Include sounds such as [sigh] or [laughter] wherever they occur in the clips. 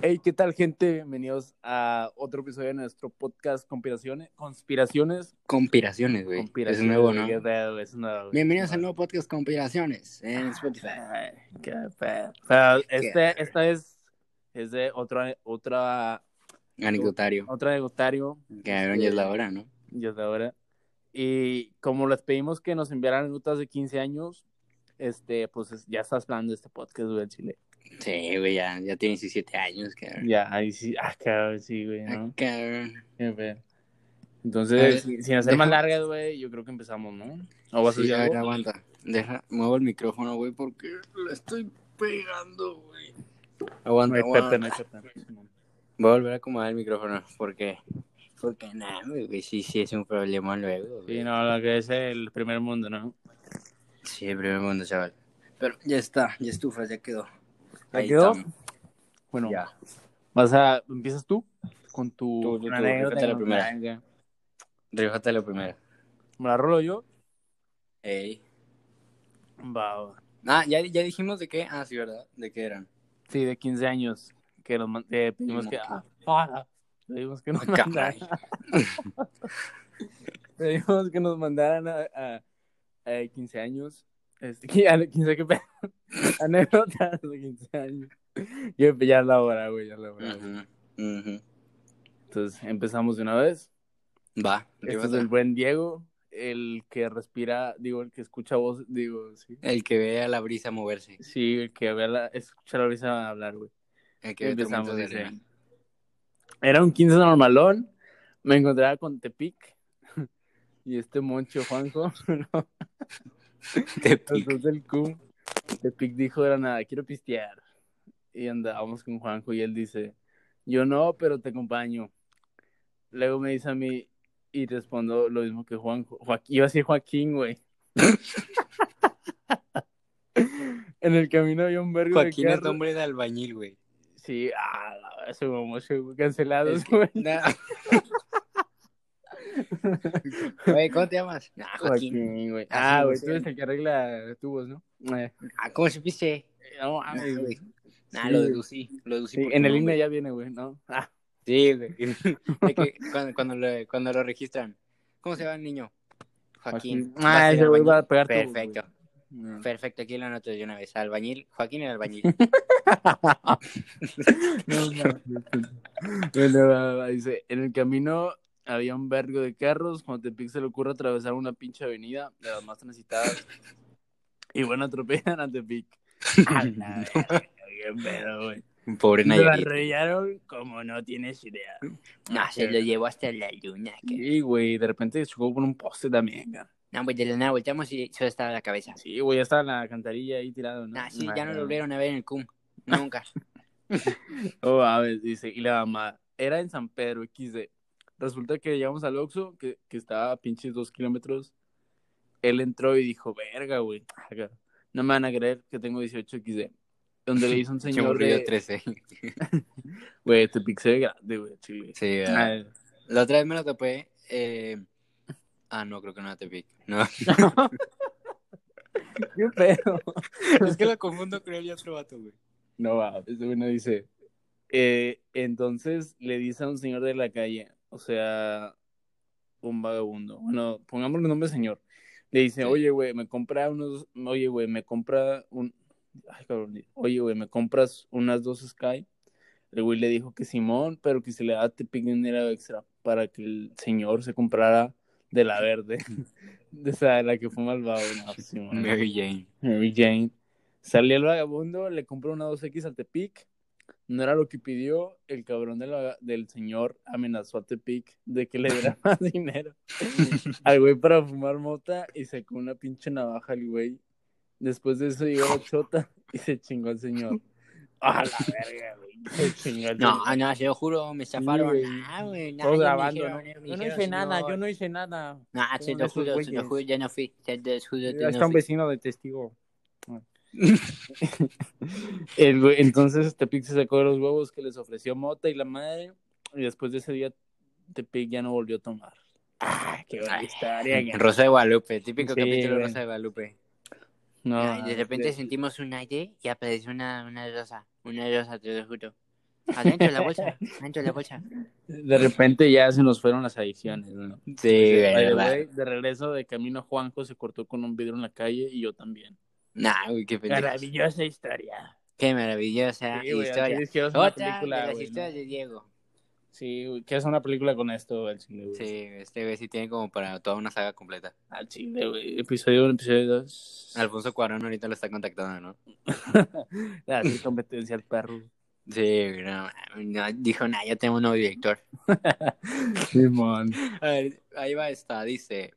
Hey, ¿qué tal, gente? Bienvenidos a otro episodio de nuestro podcast Conspiraciones. Conspiraciones. Conspiraciones, güey. Conspiraciones, Es nuevo, ¿no? qué pedo, es nuevo. Bienvenidos al nuevo podcast Conspiraciones en Spotify. Ay, qué pedo. Este, esta es, es de otra, otra, Anecdotario. otra negotario. Que ya es la hora, ¿no? Ya es ahora. Y como les pedimos que nos enviaran notas de 15 años, este, pues es- ya estás hablando de este podcast, güey, Chile. Sí, güey, ya, ya tiene 17 años, cabrón. Ya, ahí sí, ah, cabrón, sí, güey, Ah, ¿no? cabrón. Qué. A ver, Entonces, sin, sin hacer más deja- largas, güey, yo creo que empezamos, ¿no? ¿O vas Sí, a ver, aguanta. Deja, muevo el micrófono, güey, porque le estoy pegando, güey. Aguanta, No aguanta. no pete. Voy a volver a acomodar el micrófono, porque... Porque nada, güey, sí, sí es un problema luego, güey. Sí, no, lo que es el primer mundo, ¿no? Sí, el primer mundo, chaval. Pero ya está, ya estufas, ya quedó. ¿Ya Ahí quedó? estamos. Bueno, Ya. vas a, empiezas tú con tu, Tú, tú, tú, la primera. Ríjate la primera. ¿Me la rolo yo? Ey. Va, va. Ah, ¿ya, ya dijimos de qué. Ah, sí, ¿verdad? ¿De qué eran? Sí, de 15 años, que nos eh, pedimos ¿Cómo que... ah, pedimos que nos mandaran... [laughs] [laughs] pedimos que nos mandaran a, a, a 15 años. Este, que- a 15, ¿qué pedo? [laughs] Anécdotas de 15 años. Yo, ya es la hora, güey, ya la hora. Entonces, empezamos de una vez. Va, Este es el buen Diego, el que respira, digo, el que escucha voz, digo, sí. El que ve a la brisa moverse. Sí, el que ve la, escucha la brisa hablar, güey. El que Empezamos, de arena. Era un 15 normalón, me encontraba con Tepic [laughs] y este moncho Juanjo, [laughs] ¿no? [laughs] Entonces el Q, Tepic dijo, era nada, quiero pistear. Y andábamos con Juanjo y él dice, yo no, pero te acompaño. Luego me dice a mí y respondo lo mismo que Juanjo. Joaquín, iba a decir Joaquín, güey. [laughs] en el camino había un vergo Joaquín de es carros. nombre de albañil, güey. Sí, ah, la- ese mamocho, güey, cancelados, Es que-. Nah. [laughs] [laughs] Güey, ¿cómo te llamas? Nah, Joaquín. Joaquín, güey. Ah, Ah, güey, tú eres el que arregla tubos, ¿no? Eh, Ah, ¿cómo supiste? no, güey. Nah, Sí, lo deducí. Lo deducí Sí, en el. INE ya viene, güey, ¿no? Ah, Sí, güey. De que cuando, cuando, lo, cuando lo registran. ¿Cómo se llama el niño? Joaquín. Ah, ese güey va a pegar Perfecto. no. Perfecto, aquí lo anoto de una vez. Albañil, Joaquín el albañil. [laughs] No, va, dice, en el camino había un vergo de carros, cuando Tepic se le ocurre atravesar una pinche avenida de las más transitadas. Y bueno, atropellan a Tepic. [laughs] A la verga, qué pedo, güey. Pobre Nayarit. arrollaron como no tienes idea. No, se lo llevó hasta la luna. que- Sí, güey, de repente chocó con un poste también, cara. No, pues de la nada volteamos y solo estaba la cabeza. Sí, güey, ya estaba en la cantarilla ahí tirado, ¿no? Ah, sí, ya no lo volvieron a ver en el CUM. Nunca. [laughs] Oh, a ver, dice, y la mamá, era en San Pedro, XD. Resulta que llegamos al Oxxo, que, que estaba a pinches dos kilómetros. Él entró y dijo, verga, güey. No me van a creer que tengo 18 XD. Donde le hizo un [laughs] Se señor de... 13. [laughs] Güey, te pixé grande, güey, chile. Sí, ¿verdad? La otra vez me lo topé. Eh... Ah, no, creo que no te pic. No. [laughs] ¿Qué pedo? es que lo confundo con él y otro vato, güey. No va, este güey no dice. eh, entonces le dice a un señor de la calle, o sea, un vagabundo. Bueno, pongámosle nombre señor. Le dice, oye, güey, me compra unos, oye, güey, me compra un, ay, cabrón, oye, güey, me compras unas dos Sky. El güey le dijo que Simón, pero que se le da Tepic dinero extra para que el señor se comprara de la verde, [laughs] de esa de la que fue malvado. No, Simón. Mary Jane. Mary Jane. Salió el vagabundo, le compró una 2X al Tepic. No era lo que pidió. El cabrón de la- del señor amenazó a Tepic de que le diera [laughs] más dinero al güey para fumar mota y sacó una pinche navaja al güey. Después de eso llegó la chota y se chingó al señor. ¡A la verga, güey! Se chingó al No, señor. no, se lo juro, me güey. Ah, güey, no, me grabando, dijeron, ¿no? Yo no hice nada, yo no hice nada. No, se lo juro, se lo juro, ya no fui. Se lo juro, Ya ya está no un fui. vecino de testigo. [laughs] El entonces Tepic se sacó de los huevos que les ofreció Mota y la madre. Y después de ese día, Tepic ya no volvió a tomar. Ah, qué buena Ay, historia. Rosa de Guadalupe, típico Sí, capítulo güey. Rosa de Guadalupe. No, Ay, de repente de- sentimos un aire y apareció una, una rosa. Una rosa, te lo juro. Adentro de la bolsa, adentro de la bolsa. De repente ya se nos fueron las adicciones, ¿no? Sí, de regreso de camino, Juanjo se cortó con un vidrio en la calle y yo también. Nah, güey, qué pendejo. Maravillosa historia. Qué maravillosa Sí, güey, historia. hacer una Otra película, de las güey, historias ¿no? de Diego. Sí, güey, quiero hacer una película con esto al chile, güey. Sí, este güey sí tiene como para toda una saga completa. Al chile, güey. Episodio 1, episodio 2. Alfonso Cuarón ahorita lo está contactando, ¿no? [laughs] Así competencia al perro. Sí, no, no, dijo, nah, ya tengo un nuevo director. [laughs] Simón. A ver, ahí va esta, dice,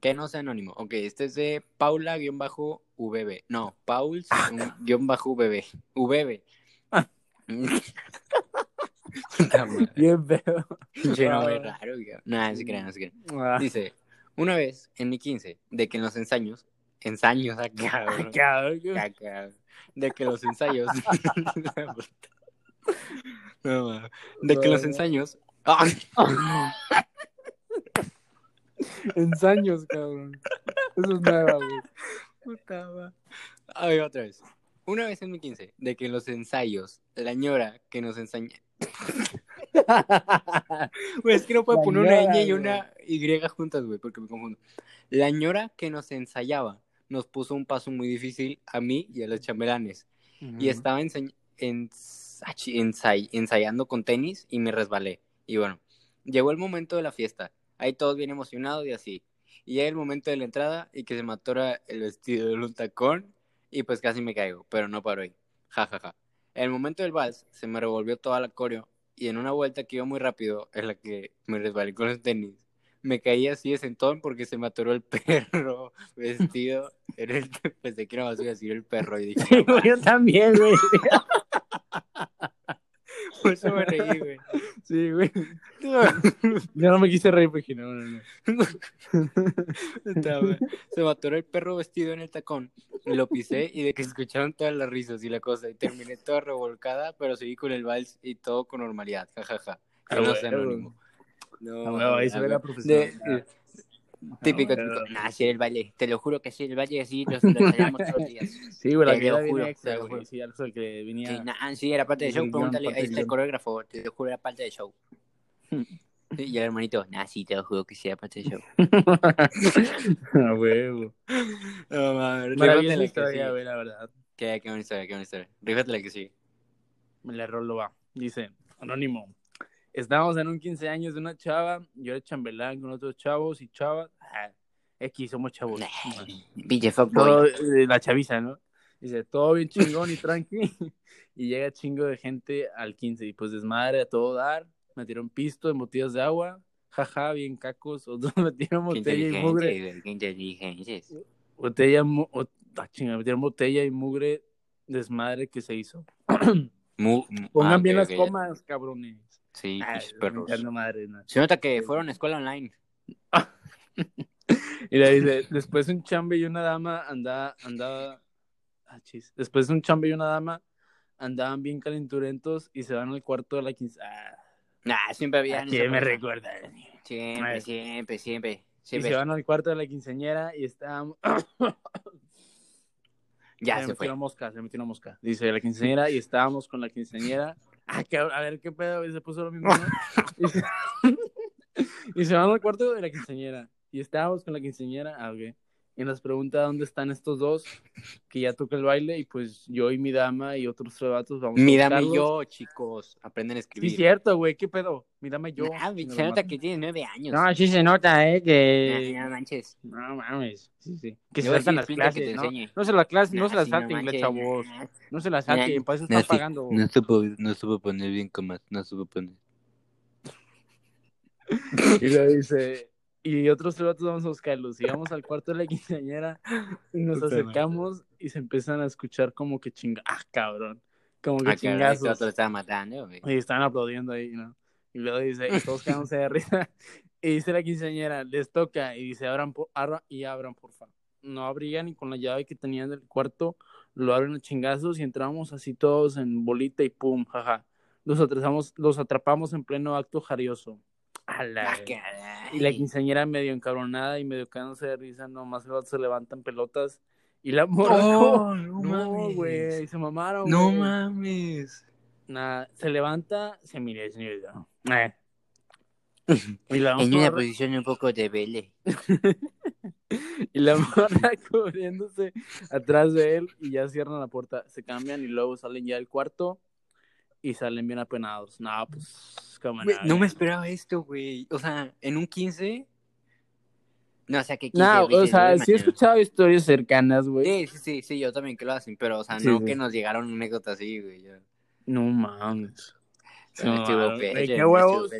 que no sea anónimo. Ok, este es de Paula-VB. No, Pauls-VB. VB. Puta madre. Bien feo. Pinche nombre raro, güey. Nah, no se crean, no se crean. Ah, Dice, una vez en mi 15, de que en los ensayos, ensayos acá, cabrón. De que los ensayos, [laughs] [laughs] No, de que los ensayos, ¡Ay! [laughs] Ensaños, cabrón. Eso es nueva, güey. Puta ma- A ver, otra vez. Una vez en mi 15, de que en los ensayos, la ñora que nos enseña. [laughs] Güey, es que no puedo La poner una ñora, ñ y güey. una Y juntas, güey, porque me confundo. La ñora que nos ensayaba nos puso un paso muy difícil a mí y a los chambelanes. Y estaba enseñ- ens- achi- ensay- ensayando con tenis y me resbalé. Y bueno, llegó el momento de la fiesta. Ahí todos bien emocionados y así. Y llega el momento de la entrada y que se me atora el vestido de un tacón y pues casi me caigo, pero no paro ahí. Ja, ja, ja. En el momento del vals se me revolvió toda la coreo y en una vuelta que iba muy rápido, en la que me resbalé con los tenis, me caí así de sentón porque se me atoró el [laughs] perro vestido. En el... [laughs] Pensé que era iba a decir el perro y dije, Sí, [laughs] yo también, güey. Por eso me reí, güey. Sí, güey. [laughs] Yo no me quise reír porque no, no, no. [laughs] Estaba- Se me atoró el perro vestido en el tacón. y Lo pisé y de que se escucharon todas las risas y la cosa. Y terminé toda revolcada, pero seguí con el vals y todo con normalidad. Ja, ja, ja. Ah, no anónimo. No, Ah, ahí se ah, ve la. De- Típico, Ah, típico. Nah, sí, el baile. Te lo juro que sí, el baile sí, los, los todos los días. [laughs] Sí, la Te que lo juro, extra, te lo juro. Sí, algo que venía. Sí, nah, sí, era parte del show. Pregúntale, ahí está el coreógrafo. Te lo juro, era parte del show. [laughs] Sí, Y el hermanito, nah, sí, te lo juro que sí, era parte del show. [laughs] A huevo. No, mames, Maravillosa historia, güey, la verdad. Qué, qué buena historia, qué buena historia. Rífate la que sí. Me la rolo va. Dice, anónimo. Estábamos en un 15 años de una chava, yo era chambelán con otros chavos y chavas. Ah, X, somos chavos. Pinche Todo, eh, la chaviza, ¿no? Dice, todo bien chingón y tranqui. [laughs] Y llega chingo de gente al 15 y pues desmadre a todo dar. Metieron pisto en botellas de agua. Jaja, bien cacos. [laughs] Otros metieron Qué botella y mugre. qué. Botella, ah, chinga, metieron botella y mugre desmadre que se hizo. Mu- Pongan ah, bien las comas, cabrones. Sí, Ay, pinches perros. madre, ¿no? Se nota que fueron a escuela online. [laughs] Y le dice, después un chambe y una dama andaba, andaba, ah, chis. Después un chambe y una dama andaban bien calenturentos y se van al cuarto de la quince. Ah, Nah, siempre había. ¿a quién me recuerda? Siempre, siempre, siempre. Y siempre. se van al cuarto de la quinceañera y estábamos... [coughs] Ya se se metió fue. una mosca, se metió una mosca. Dice la quinceañera y estábamos con la quinceañera. Ah, cabrón, a ver qué pedo, y se puso lo mismo. ¿no? [laughs] y, se... [laughs] y se van al cuarto de la quinceañera y estábamos con la quinceañera. Ah, ok. Y nos pregunta dónde están estos dos que ya toca el baile y pues yo y mi dama y otros tres vatos vamos Mi a dama y yo, chicos, aprenden a Sí, escribir. cierto, güey, qué pedo. Mi dama y yo. Nos se nota que tiene nueve años. No, sí se nota, eh, que... Nah, no manches. No mames, sí, sí. Que se saltan sí, las clases, te ¿no? No se las clases, no Nah, se las sí, salten, manches, chavos. No se las salten, para eso no, están sí, pagando. No supo, no supo poner bien comas, no supo poner. [laughs] Y le dice, y otros tres vatos vamos a buscarlos. Y vamos al cuarto de la [laughs] quinceañera y nos acercamos y se empiezan a escuchar como que chinga, ah, cabrón. Como que Ah, chingazos. vato lo estaba matando, güey. Y están aplaudiendo ahí, ¿no? Y luego dice, y todos quedándose de risa. [laughs] Y dice la quinceañera, les toca. Y dice, abran, por, abra- y abran, porfa. No abrían y con la llave que tenían del cuarto, lo abren a chingazos y entramos así todos en bolita y pum, jaja. Los atrapamos, los atrapamos en pleno acto jarioso. A la Ah. Y la quinceañera medio encabronada y medio cagándose de risa, nomás se levantan pelotas. Y la [laughs] morra, Oh, no no, mames. güey, se mamaron, No güey". mames. Nada, se levanta, se mira, señor. Eh. [laughs] Y la En una posición un poco de vele. [laughs] y la morra cubriéndose atrás de él y ya cierran la puerta. Se cambian y luego salen ya del cuarto y salen bien apenados. No, pues, como no, no me esperaba esto, güey. O sea, en un 15. No, o sea, que 15. No, o sea, sí he escuchado historias cercanas, güey. Sí, sí, sí, sí, yo también que lo hacen, pero, o sea, Sí, no sí. que nos llegaron anécdotas así, güey. yo- No mames. me No, estuvo güey, feo, qué huevos.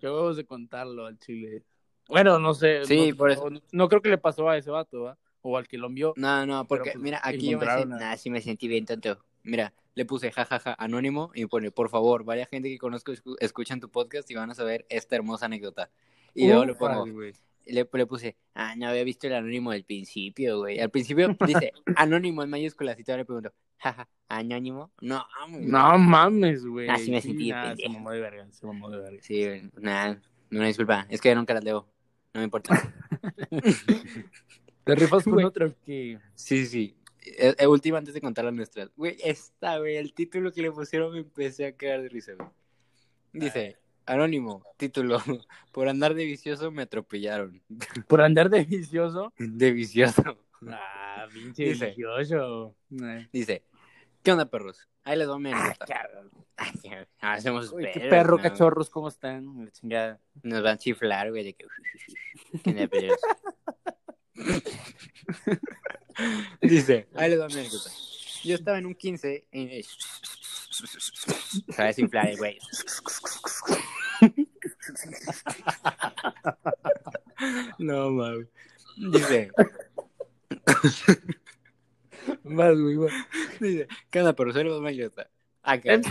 Qué huevos de contarlo al chile. Bueno, no sé. Sí, no, por eso. No, no creo que le pasó a ese vato, ¿va? O al que lo envió. No, no, porque, pues, mira, aquí yo me encontraron sentí, a- nah, sí me sentí bien tonto. Mira, le puse jajaja anónimo y me pone, por favor, vaya gente que conozco, escu- escuchan tu podcast y van a saber esta hermosa anécdota. Y luego le pongo, le, le puse, ah, no había visto el anónimo del principio, güey. Al principio [laughs] dice anónimo en mayúsculas y todavía le pregunto, jaja, anónimo. No, güey. No mames, güey. Ah, sí me sentí se mamó de verga, se mamó de verga. Sí, güey, nada, una disculpa, es que nunca las leo, no me importa. [laughs] Te rifas con otro que. Sí, sí. Eh, eh, última antes de contar las nuestras. Güey, esta, güey, el título que le pusieron me empecé a cagar de risa, güey. Dice, anónimo, título, [laughs] por andar de vicioso me atropellaron. [laughs] Por andar de vicioso. De vicioso. Ah, [laughs] pinche Dice. vicioso. Eh. Dice, ¿qué onda, perros? Ahí les va mi Ah, ya, Hacemos Uy, qué perro, ¿no? cachorros, ¿cómo están? La chingada. Nos van a chiflar, güey, de que... Dice, ahí les va mi anécdota. Yo estaba en un 15 y... ¿Sabes inflar, el güey? No, mames. Dice, Más, güey, más. dice, ¿qué onda, pero solo me anécdota? Ah, ¿qué? Güey.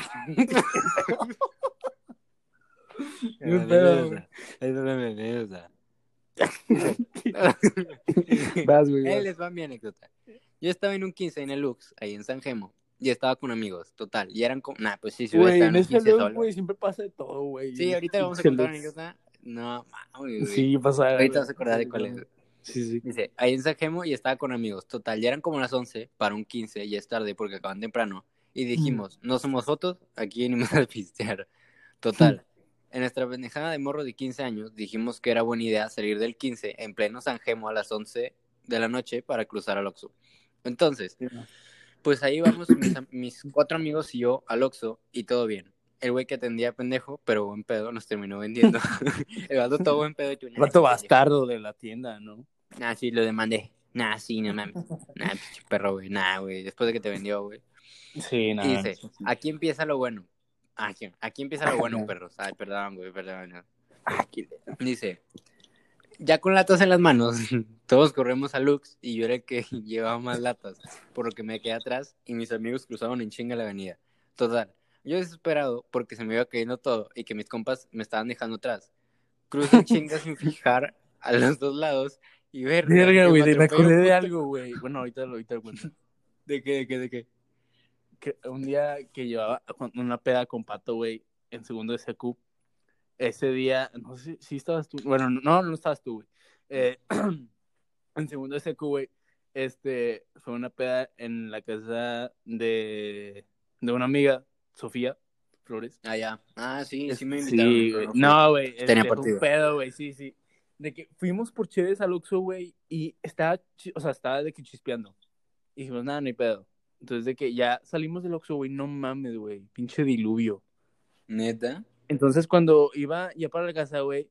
[laughs] Ahí va mi anécdota. [laughs] Vas, güey. Ahí vas. les va mi anécdota. Yo estaba en un 15 en el Lux, ahí en San Gemo, y estaba con amigos, total. Y eran como, nah, pues sí, hubiera Güey, en ese 15 look, solo. güey, siempre pasa de todo, güey. Sí, ahorita vamos a contar una anécdota. No, güey. Sí, pasa. Ahorita vas a acordar de cuál es. Sí, sí. Dice, ahí en San Gemo y estaba con amigos. Total, ya eran como las 11 para un 15, ya es tarde porque acaban temprano. Y dijimos, no somos fotos, aquí venimos [laughs] a pistear. Total, [laughs] en nuestra pendejada de morro de 15 años, dijimos que era buena idea salir del 15 en pleno San Gemo a las 11 de la noche para cruzar al Oxxo. Entonces, pues ahí vamos mis, cuatro amigos y yo al Oxxo y todo bien. El güey que atendía pendejo, pero buen pedo, nos terminó vendiendo. [laughs] El vato todo buen pedo. "Nah, Vato sí, pendejo". bastardo de la tienda, ¿no? Nah, sí, lo demandé. Nah, sí, no mames. Nah, [laughs] pinche perro, güey. Nah, güey. Después de que te vendió, güey. Sí, nada. Y dice, aquí empieza lo bueno. Aquí, aquí empieza lo bueno, perros. Ay, perdón, güey, perdón. no. Dice, ya con latas en las manos, [laughs] todos corremos a Lux y yo era el que [laughs] llevaba más latas, por lo que me quedé atrás y mis amigos cruzaban en chinga la avenida. Total, yo desesperado porque se me iba cayendo todo y que mis compas me estaban dejando atrás. Cruzo en [laughs] chinga sin fijar a los dos lados y ver. Verga, güey, me acordé de algo, güey. Bueno, ahorita, ahorita lo cuento. ¿De qué, de qué, de qué? Que un día que llevaba una peda con Pato, güey, en segundo de SQ, ese día, no sé si estabas tú, bueno, no, no estabas tú, güey. Eh, [clears throat] en segundo de SQ, güey, este, fue una peda en la casa de, de una amiga, Sofía Flores. Ah, ya. Ah, sí, sí me invitaron. Sí, güey. No, güey. este, Tenía fue un partido. pedo, güey, sí, sí. De que fuimos por Chévez al Oxxo, güey, y estaba, o sea, estaba de que chispeando. Y dijimos, nada, no hay pedo. Entonces, de que ya salimos del Oxxo, güey, no mames, güey, pinche diluvio. Neta. Entonces, cuando iba ya para la casa, güey,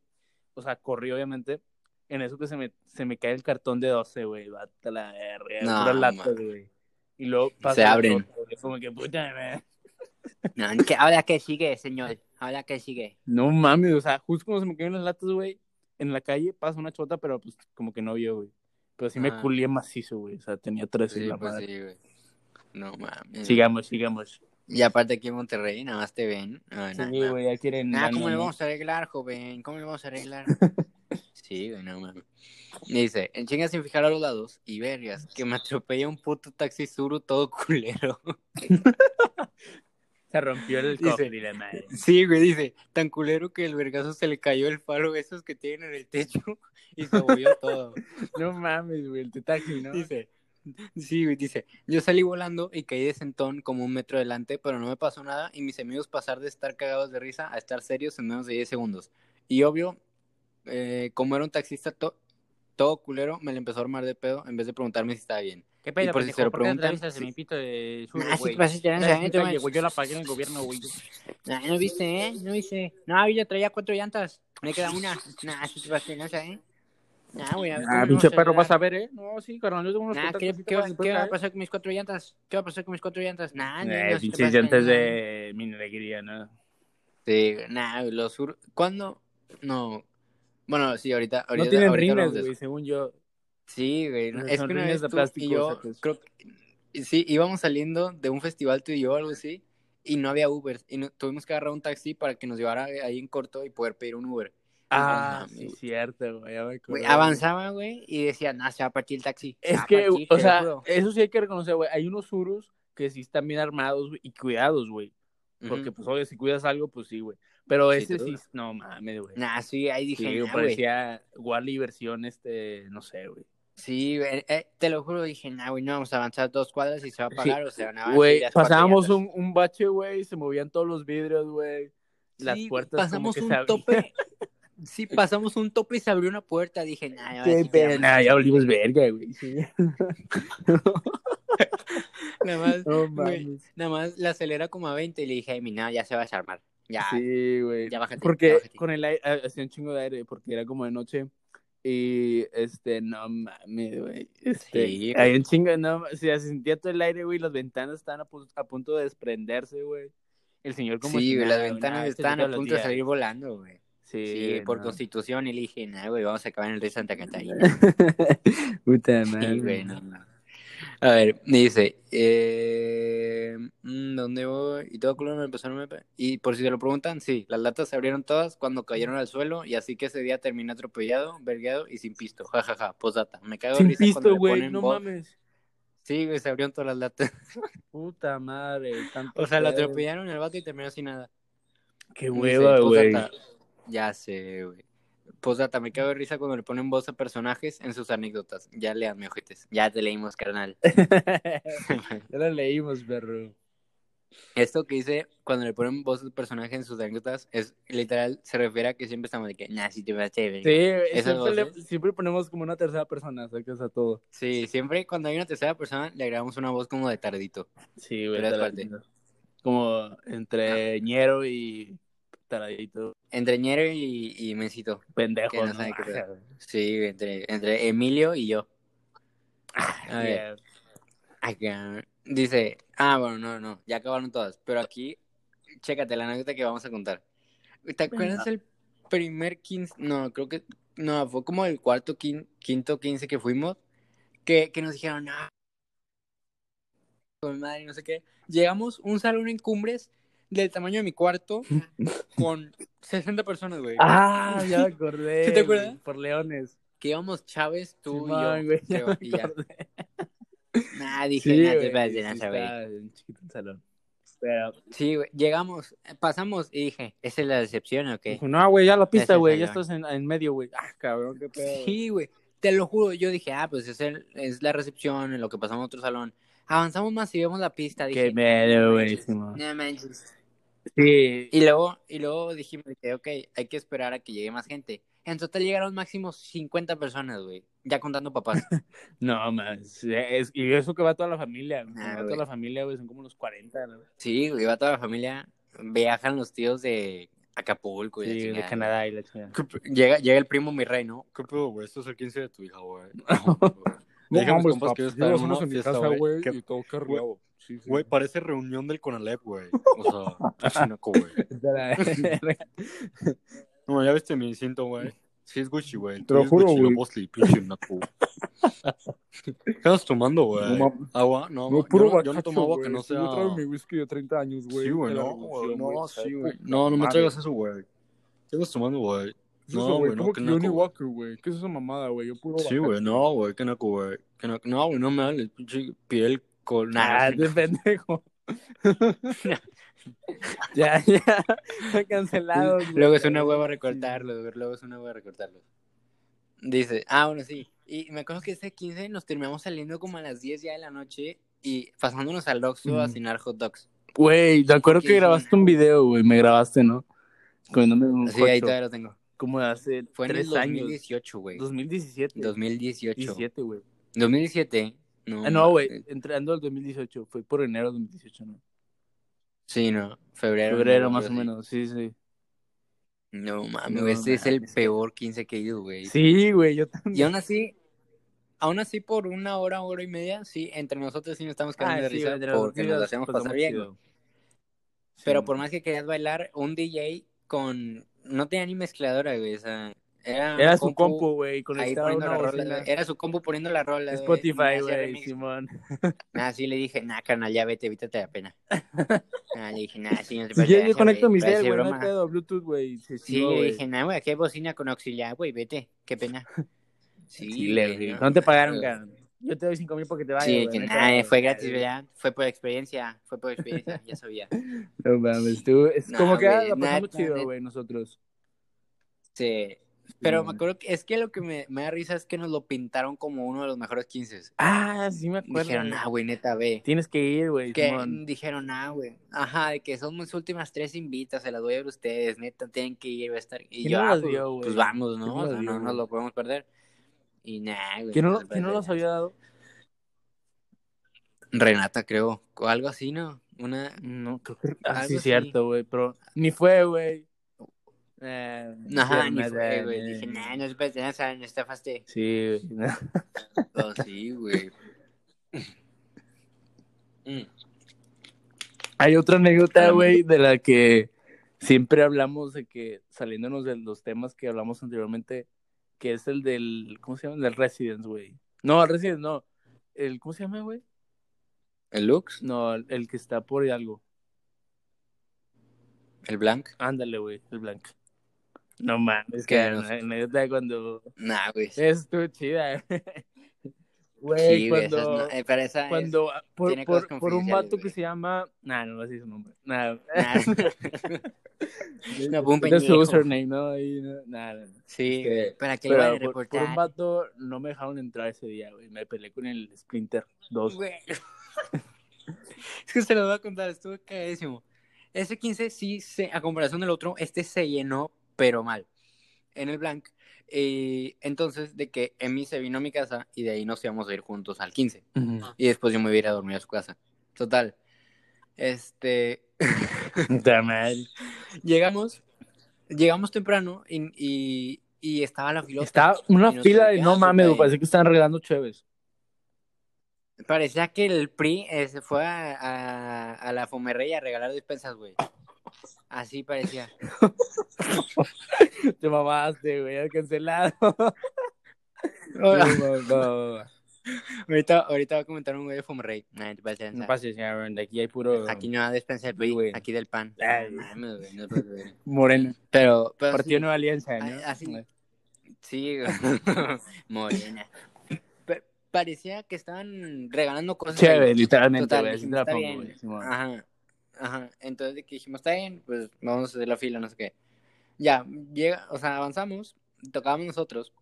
o sea, corrí, obviamente, en eso que se me, se me cae el cartón de 12, güey, bata la verga, No, man. güey. Y luego pasa Se abren. güey, como que, puta, madre. [laughs] No, que, ahora que sigue, señor. Ahora que sigue. No mames, o sea, justo cuando se me cayeron las latas, güey, en la calle pasa una chota, pero pues como que no vio, güey. Pero sí me Ah. culié macizo, güey. O sea, tenía tres Sí, en la pues madre. sí, güey. No mames. Sigamos, sigamos. Y aparte aquí en Monterrey, nada más te ven. Sí, no, no. güey, ya quieren. Ah, ¿cómo le vamos a arreglar, joven? ¿Cómo le vamos a arreglar? [laughs] sí, güey, no mames. Dice, en chinga sin fijar a los lados y vergas, que me atropella un puto taxi suru todo culero. [laughs] Se rompió el Dice- cofre y la madre. Sí, güey, dice, tan culero que el vergazo se le cayó el faro esos que tienen en el techo [laughs] y se abolló todo. No mames, güey, el taxi, ¿no? Dice, Sí, güey, dice, yo salí volando y caí de sentón como un metro adelante, pero no me pasó nada y mis amigos pasar de estar cagados de risa a estar serios en menos de 10 segundos. Y obvio, eh, como era un taxista to- todo culero, me le empezó a armar de pedo en vez de preguntarme si estaba bien. ¿Qué Y pedo, por si se lo ¿Por preguntan, sí. mi pito de sur, Nah, sí güey? te pasaste de lanza, Esa es mi te calle, manches. güey, Yo la pagué en el gobierno, güey. Nah, no viste, ¿eh? No viste. No, yo traía cuatro llantas. Me queda una. Nah, sí te pasaste de lanza, ¿eh? Nah, güey. Ah, ¿cómo pinche perro, vas a ver, ¿eh? No, sí, carnal, yo tengo unos Nah. ¿qué, va, pases, qué va a pasar con mis cuatro llantas? ¿Qué va a pasar con mis cuatro llantas? Nah, no, Eh, no, pinches llantas de mi alegría, ¿no? Sí, nah, los sur... ¿Cuándo? No. Bueno, sí, ahorita. ahorita No tienen ahorita rines, güey, según yo. Sí, güey. no, Es que una vez de tú plástico, y yo, creo que, sí, íbamos saliendo de un festival tú y yo, algo así, y no había Uber. Y no- tuvimos que agarrar un taxi para que nos llevara ahí en corto y poder pedir un Uber. Ah, sí, cierto, güey. ya me acordé, Güey, avanzaba, güey, y decía, nah, se va a partir el taxi. se Es va a que, partir, o sea, juro". eso sí hay que reconocer, güey. Hay unos surus que sí están bien armados güey, y cuidados, güey. Porque, pues, obvio, si cuidas algo, pues sí, güey. Pero Sí, ese sí, no mames, güey. Nah, sí, ahí Sí, dije, nah, güey. parecía Wally versión, este, no sé, güey. Sí, güey, eh, te lo juro, dije, nah, güey, no vamos a avanzar dos cuadras y se va a pagar, o sea, van a avanzar Güey, pasábamos un, un bache, güey, se movían todos los vidrios, güey. Las Sí, puertas pasamos como un que se abrían. tope. [laughs] Sí, pasamos un tope y se abrió una puerta. Dije, nah, ahora Qué sí te pena, amo". ya olimos verga, güey. Sí. [laughs] Nada más, No güey, mames. nada más la acelera como a 20 y le dije, ay, mi nada, ya se va a desarmar. Ya, Sí, güey. ya bájate. ya Porque bájate. con el aire, ah, hacía un chingo de aire, porque era como de noche. Y este, no mames, güey. Este, Sí, güey. hay un chingo, no, se sentía todo el aire, güey. Las ventanas estaban a, pu- a punto de desprenderse, güey. El señor como Sí, si güey, nada, las ventanas estaban a punto de salir volando, güey. Sí, Sí, güey, por no. constitución. Nah, güey, vamos a acabar en el rey Santa Catarina. [laughs] Puta Sí, madre. güey, no, no. A ver, dice, eh, mm, ¿dónde voy? Y todo culo me empezó a me Y por si te lo preguntan, sí, las latas se abrieron todas cuando cayeron al suelo y así que ese día terminé atropellado, vergueado y sin pisto. Ja, ja, ja, posdata. Me cago de Sin risa cuando pisto, güey, ponen no voz. mames. Sí, güey, se abrieron todas las latas. [laughs] Puta madre. tanto O sea, lo atropellaron el vato y terminó sin nada. Qué hueva, güey. Ya sé, güey. Postdata, me cago de risa cuando le ponen voz a personajes en sus anécdotas. Ya leanme, ojetes. Ya te leímos, carnal. [laughs] ya lo leímos, perro. Esto que dice cuando le ponen voz a personajes en sus anécdotas es literal, se refiere a que siempre estamos de que, nah, si te vas a Sí, siempre, le- siempre ponemos como una tercera persona, sacas a todo. Sí, siempre cuando hay una tercera persona le agregamos una voz como de tardito. Sí, güey. Como entre ñero y taradito. Entre Ñero y, y Mesito. Pendejo, Que no ¿no? sabe qué pedo. Ajá, güey. Sí, entre, entre Emilio y yo. A ver. Yeah. Acá. Dice, ah, bueno, no, no, ya acabaron todas. Pero aquí, chécate la anécdota que vamos a contar. ¿Te acuerdas el primer 15? No, creo que, no, fue como el cuarto, quin- quinto, 15 que fuimos. Que, que nos dijeron, ah, con madre, no sé qué. Llegamos un salón en cumbres del tamaño de mi cuarto [laughs] con 60 personas, güey. Ah, ya me [laughs] acordé. ¿Sí te acuerdas? Por Leones. Que íbamos Chávez, tú Simón, y yo. güey, ya creo, me y ya. acordé. [laughs] Nah, dije, Sí, te güey, sí lanza, güey. en chiquito el salón. Pero, Sí, güey, llegamos, pasamos y dije, ¿esa es la decepción o qué? no, güey, ya la pista, güey, ya estás en, en medio, güey. Ah, cabrón, qué pedo. Sí, güey, te lo juro, yo dije, ah, pues es, el, es la recepción, en lo que pasamos a otro salón. Avanzamos más y vemos la pista, dije, Qué medio, no güey. manches, Simón. no manches. Sí. Y luego, y luego dijimos que, ok, hay que esperar a que llegue más gente. En total llegaron máximo 50 personas, güey, ya contando papás. [laughs] No, más. Es, y eso que va toda la familia. Ah, va toda la familia, güey. Son como unos 40, ¿no? Sí, güey, va toda la familia, viajan los tíos de Acapulco y Sí, de Canadá y la chingada. Llega, llega el primo mi rey, ¿no? ¿Qué pedo, güey? Esto es el 15 de tu hija, güey. [laughs] No, Mis hombre, compas que yo estaba en una fiesta, güey, güey, que- y todo cargado. Sí, sí. Güey, parece reunión del Conalep, güey. O sea, chinaco, güey. [laughs] [laughs] No, ya viste mi cinto, güey. Sí es Gucci, güey. Te lo juro, güey. Bosley, pinche naco. ¿Qué estás tomando, güey? No, ¿Agua? No, No, yo puro no- yo, bacacho, no tomo agua que güey. no sea... Yo traigo mi whisky de 30 años, güey. Sí, güey, no, güey, no, sí, güey. No, no me traigas eso, güey. ¿Qué estás tomando, güey? ¿Qué es eso, No, güey? no, ¿Cómo qué que Johnny. Walker, güey? ¿Qué es esa mamada, güey? Yo puro Sí, güey, no, güey, qué naco, güey. Qué naco. No, güey, no me hables, pinche piel con... Ah, Nah, de pendejo. [laughs] ya, ya. Cancelados. [laughs] güey. Luego es una hueva recortarlo, güey. Luego es una hueva recortarlo. Dice, ah, bueno, sí. Y me acuerdo que ese 15 nos terminamos saliendo como a las 10 ya de la noche y pasándonos al Oxxo a Mm. cenar hot dogs. Güey, te acuerdo que grabaste un video, güey. Me grabaste, ¿no? Comiéndome un Sí, ahí todavía lo tengo. Como de hace Fue en el tres años. 2018, güey. 2017. 2018. 17, güey. 2017. No, Ah, no, güey. mames. Entrando al 2018. Fue por enero del 2018, ¿no? Sí, no. Febrero. Febrero, no, más o menos. Sí, sí. No mames, No este es el peor 15 que he ido, güey. Sí, güey. Yo también. Y aún así, aún así por una hora, hora y media, sí, entre nosotros sí nos estamos de Ah, sí, risa porque nos lo hacemos pasamos pasar bien. Sí. Pero por más que querías bailar, un DJ con... No tenía ni mezcladora, güey, o sea... Era, Era su compu, güey. poniendo una la rola, güey. Era su compu poniendo la rola, güey, Spotify, güey. Simón. Nah, [laughs] sí le dije, nah, carnal, ya vete, evítate la pena. nah, [laughs] le dije, nah, sí, no te pases yo, conecto mi parece cel, güey. No pedo. Bluetooth, güey. Sí, le dije, nah, güey, aquí hay bocina con auxiliar, güey, vete, qué pena. [laughs] Sí, Chile, güey, güey. no, No te pagaron, güey. cabrón. Yo te doy cinco mil porque te vayas. Sí, que nada, pedo, fue gratis, ¿verdad? Fue por experiencia, fue por experiencia, ya sabía. [laughs] No mames, tú. Es Nah, como que ah, la pasamos chido, güey, nosotros. Sí. Pero Sí. me acuerdo que es que lo que me, me da risa es que nos lo pintaron como uno de los mejores 15. Ah, sí me acuerdo. Dijeron, ah, güey, neta, ve. Tienes que ir, güey. Que Simón. dijeron, ah, güey. Ajá, de que son mis últimas tres invitas, se las voy a ver ustedes, neta, tienen que ir, va a estar. Y ¿Quién yo, ah, pues, dio, güey? pues vamos, ¿Quién ¿no? O sea, dio, no nos lo podemos perder. Y nada, güey. ¿Quién no, quién no los había dado? Renata, creo. O algo así, ¿no? Una. No, creo que. Ah, sí, así. cierto, güey. Pero ni fue, güey. Eh, Ajá, ni nada, fue, güey. eh. Dije, nah, no es pertenencia, no estafaste. Sí, güey. [laughs] Oh, sí, güey. Mm. Hay otra anécdota, güey, de la que siempre hablamos de que, saliéndonos de los temas que hablamos anteriormente, que es el del, ¿cómo se llama? El del Residence, güey. No, el Residence, no. El, ¿cómo se llama, güey? ¿El Lux? No, el, el que está por algo. ¿El Blanc? Ándale, güey, el blanco. No mames, que No anécdota de cuando... Nah, güey. Eso estuvo chida. [laughs] Güey, Sí, güey, esas cuando... no- eh, pero esa es- Cuando, ah, por, tiene cosas por, por un vato que se llama... Nah, no voy a decir su nombre. Nah. Nah. [laughs] No, un Es su username, ¿no? Ahí, no, nah, nah. Sí, Este, para que lo Pero a por, por un vato no me dejaron entrar ese día, güey. Me peleé con el Splinter 2. Güey. [laughs] es que se lo voy a contar, estuvo cagadísimo. Ese 15 sí, se, a comparación del otro, este se llenó, pero mal. En el blank. Eh, entonces, de que Emi se vino a mi casa y de ahí nos íbamos a ir juntos al 15. Ujú. Y después yo me iba a ir a dormir a su casa. Total. Este. [laughs] Llegamos. Llegamos temprano y, y, y estaba la filota. Estaba una Y fila de no mames. Parece que estaban regalando chéves. Parecía que el PRI eh, se fue a, a, a la Fomerrey a regalar despensas, güey. Así parecía. [laughs] Te mamaste, güey. Cancelado. [laughs] No, no, no, no. ahorita, ahorita va a comentar un güey de Fomerrey. Nah, te pases, No pases, cabrón. De aquí hay puro Aquí no va a despensar güey. aquí del pan. Ay. No mames, güey, no puedes ver. moreno. Pero, pero Partido sí, Nueva Alianza, ¿no? Así. sí, [laughs] morena. Pa- parecía que estaban regalando cosas. Chévere, literalmente, güey. Así te la pongo, güey. Ajá, ajá. Entonces de que dijimos, está bien, pues vamos a hacer la fila, no sé qué. Ya, llega, o sea, avanzamos, tocábamos nosotros.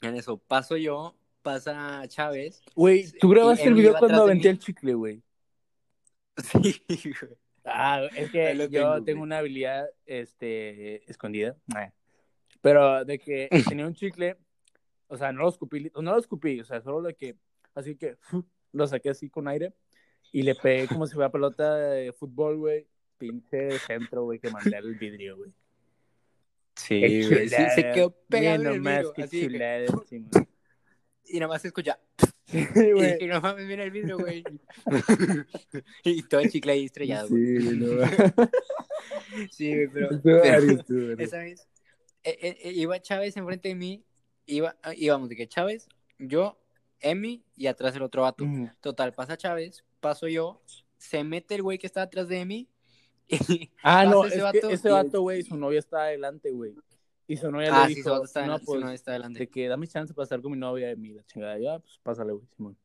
En eso paso yo, pasa Chávez. Güey, tú grabaste el video cuando aventé el chicle, güey. [laughs] Sí, güey. Ah, es que yo tengo, una habilidad este, escondida. Pero de que [laughs] tenía un chicle, o sea, no lo escupí, no lo escupí, o sea, solo de que, así que lo saqué así con aire y le pegué como si fuera pelota de fútbol, güey. Pinche centro, güey, que mandé al vidrio, güey. Sí, güey, sí, se quedó pegado Mira en el nomás, vidrio, qué así de que- chulada, Simón. y nada más se escucha. [laughs] Sí, Y güey. dije, no mames, mira el vidrio, güey. [laughs] y todo el chicle ahí estrellado, güey. Sí, no. [laughs] Sí, güey, pero, pero- esa vez eh, eh, eh, iba Chávez enfrente de mí, iba, íbamos de que Chávez, yo, Emi y atrás el otro vato. Total, pasa Chávez, paso yo, se mete el güey que está atrás de Emi [laughs] y Ah, no, pasa es ese que vato ese vato, güey, su novia está adelante, güey. Y su novia Ah, le sí, dijo, su vato está, no, adelante, su pues, novia está adelante. de que dame chance para estar con mi novia de mí, la chingada. Ya, pues, pásale, güey, Simón.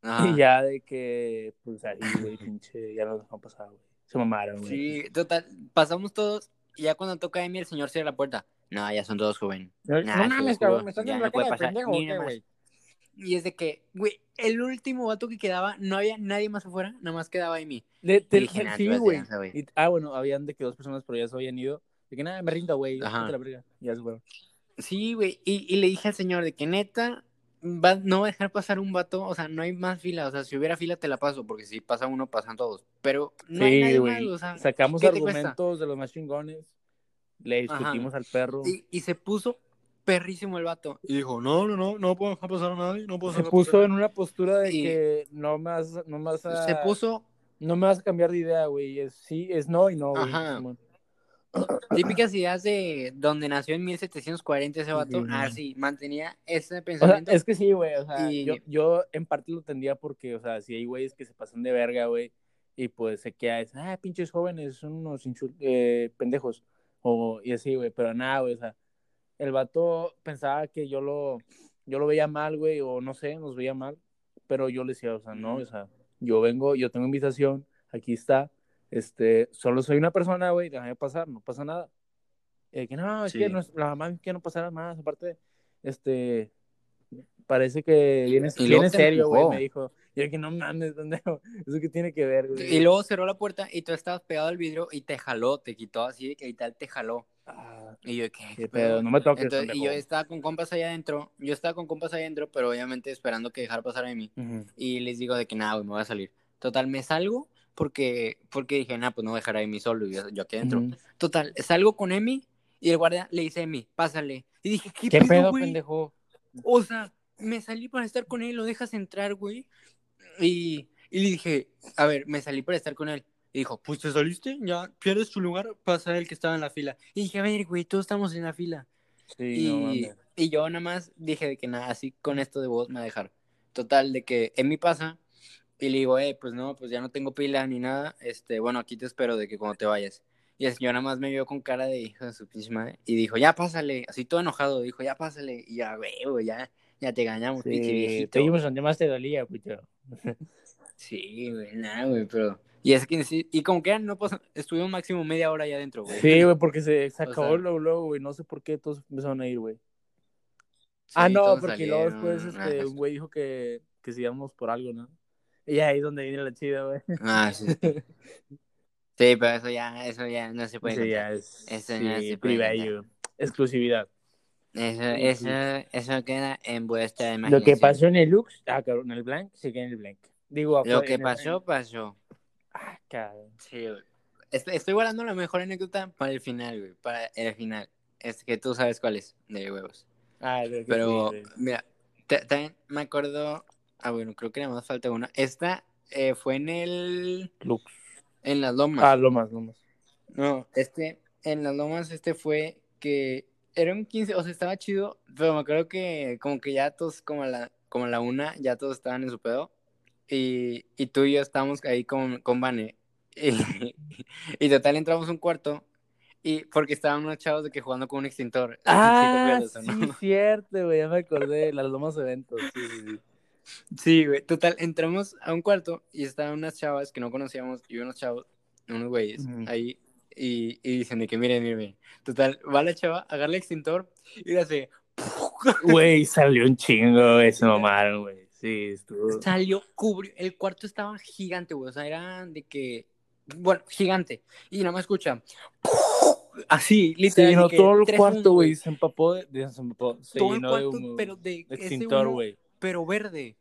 Ajá. Y ya de que, pues, ahí, güey, [laughs] pinche, ya nos dejamos pasar, güey. Se mamaron, güey. Sí, total, pasamos todos y ya cuando toca Emi el señor cierra la puerta. No, ya son todos jóvenes. No, Nah, no mames, cabrón, me estás en la puede pasar pendejo, ni ¿o una qué, más. güey? Y es de que, güey, el último vato que quedaba, no había nadie más afuera, nada más quedaba Amy. De- te- dije, sí, de güey. Ah, bueno, habían de que dos personas, pero ya se habían ido. De que nada, me rindo, güey. Ya se fueron. Sí, güey, y, y le dije al señor de que neta, va, no va a dejar pasar un vato, o sea, no hay más fila, o sea, si hubiera fila te la paso, porque si pasa uno, pasan todos, pero no hay sí, nadie más, o sea, Sacamos argumentos de los más chingones. Le Ajá. discutimos al perro. y, y se puso perrísimo el vato. Y dijo, no, no, no, no puedo dejar pasar a nadie, no puedo Se puso pasar en una postura de Y- que no me vas, no me vas a-". a... Se puso No me vas a cambiar de idea, güey. Es sí, es no y no, güey. Ajá. Típicas ideas de donde nació en 1740 ese vato, Sí. así, mantenía ese O sea, pensamiento. es que sí, güey. O sea, Y- yo, yo en parte lo entendía porque, o sea, si hay güeyes que se pasan de verga, güey, y pues se queda, es, ah, pinches jóvenes, son unos eh, pendejos. O, y así, güey, pero nada, güey, o sea, el vato pensaba que yo lo, yo lo veía mal, güey, o no sé, nos veía mal, pero yo le decía, o sea, no, o sea, yo vengo, yo tengo invitación, aquí está, este, solo soy una persona, güey, déjame pasar, no pasa nada. Eh, que no, es Sí. que no, la mamá es que no pasara más, aparte, este, parece que viene, viene serio, güey, me dijo. Y yo que no mames, pendejo, [laughs] ¿eso qué tiene que ver, güey? Y luego cerró la puerta y tú estabas pegado al vidrio y te jaló, te quitó así que tal te jaló. Ah, Y yo, ¿qué? qué pedo, no me toques, Entonces, y yo estaba con compas allá adentro, yo estaba con compas allá adentro, pero obviamente esperando que dejara pasar a mí. Ujú. Y les digo de que nada, güey, me voy a salir. Total, me salgo porque, porque dije, nada, pues no voy a dejar a Emi solo y yo, yo aquí adentro. Total, salgo con Emi y el guardia le dice a Emi, pásale. Y dije, ¿qué, ¿Qué pedo, pedo, güey? pendejo? O sea, me salí para estar con él, lo dejas entrar, güey. Y, y le dije, a ver, me salí para estar con él. Y dijo, pues te saliste, ya pierdes tu lugar, pasa el que estaba en la fila. Y dije, a ver, güey, todos estamos en la fila. Sí, no y, mames. y yo nada más dije de que nada, así con esto de voz me va a dejar. Total, de que en mi pasa. Y le digo, eh, pues no, pues ya no tengo pila ni nada. Este, bueno, aquí te espero de que cuando te vayas. Y el señor nada más me vio con cara de hijo de su pinche madre. Y dijo, ya pásale. Así todo enojado. Dijo, ya pásale. Y ya, güey, güey, ya, ya te pinche Sí, viejito. te donde más te dolía, puto. Sí, güey, nada, güey, pero. Y es que y como que ya no pasó, estuvimos máximo media hora allá adentro, güey. Sí, güey, porque se, [laughs] acabó sea- luego, luego, güey. No sé por qué todos empezaron a ir, güey. Sí, ah, no, porque luego después este, un güey dijo que, que si íbamos por algo, ¿no? Y ahí es donde viene la chida, güey. Ah, sí. [laughs] Sí, pero eso ya, eso ya no se puede contar. ya es Eso sí, no se puede privilégio. Exclusividad. Eso, eso, eso queda en vuestra imaginación. Lo que pasó en el Lux, ah, cabrón, en el Blank, se queda en el Blank. Digo, Lo que el- pasó, pasó. Ah, cabrón. Sí, güey. Estoy, estoy guardando la mejor anécdota para el final, güey. Para el final. Es que tú sabes cuál es, de huevos. Ah, que Pero, sí, sí. mira, ta- también me acuerdo. Ah, bueno, creo que nada más falta una. Esta eh, fue en el. Lux. En las lomas. Ah, lo más, lo más. No, este, en las lomas, este fue que era un 15, o sea, estaba chido, pero me acuerdo que como que ya todos, como a la, como a la una, ya todos estaban en su pedo. Y, y tú y yo estábamos ahí con, con Vane. Y, [laughs] y total entramos a un cuarto. Y porque estaban unos chavos de que jugando con un extintor. ¿Sí Ah, sí, no? [laughs] cierto, güey, ya me acordé, las lomas eventos, sí, sí, sí. Sí, güey. Total, entramos a un cuarto y estaban unas chavas que no conocíamos y unos chavos, unos güeyes, ahí. Y, y dicen de que miren, miren, miren. Total, va la chava, agarra el extintor y le hace. [laughs] Güey, salió un chingo, güey, se mamaron, güey. Sí, estuvo. Salió, cubrió. El cuarto estaba gigante, güey. O sea, era de que. Bueno, gigante. Y nada más escucha. Así, Se literal. llenó de que todo el cuarto, güey, se empapó de, de- se empapó, se Todo el llenó de cuarto, humo, pero de de ese extintor, güey. pero verde.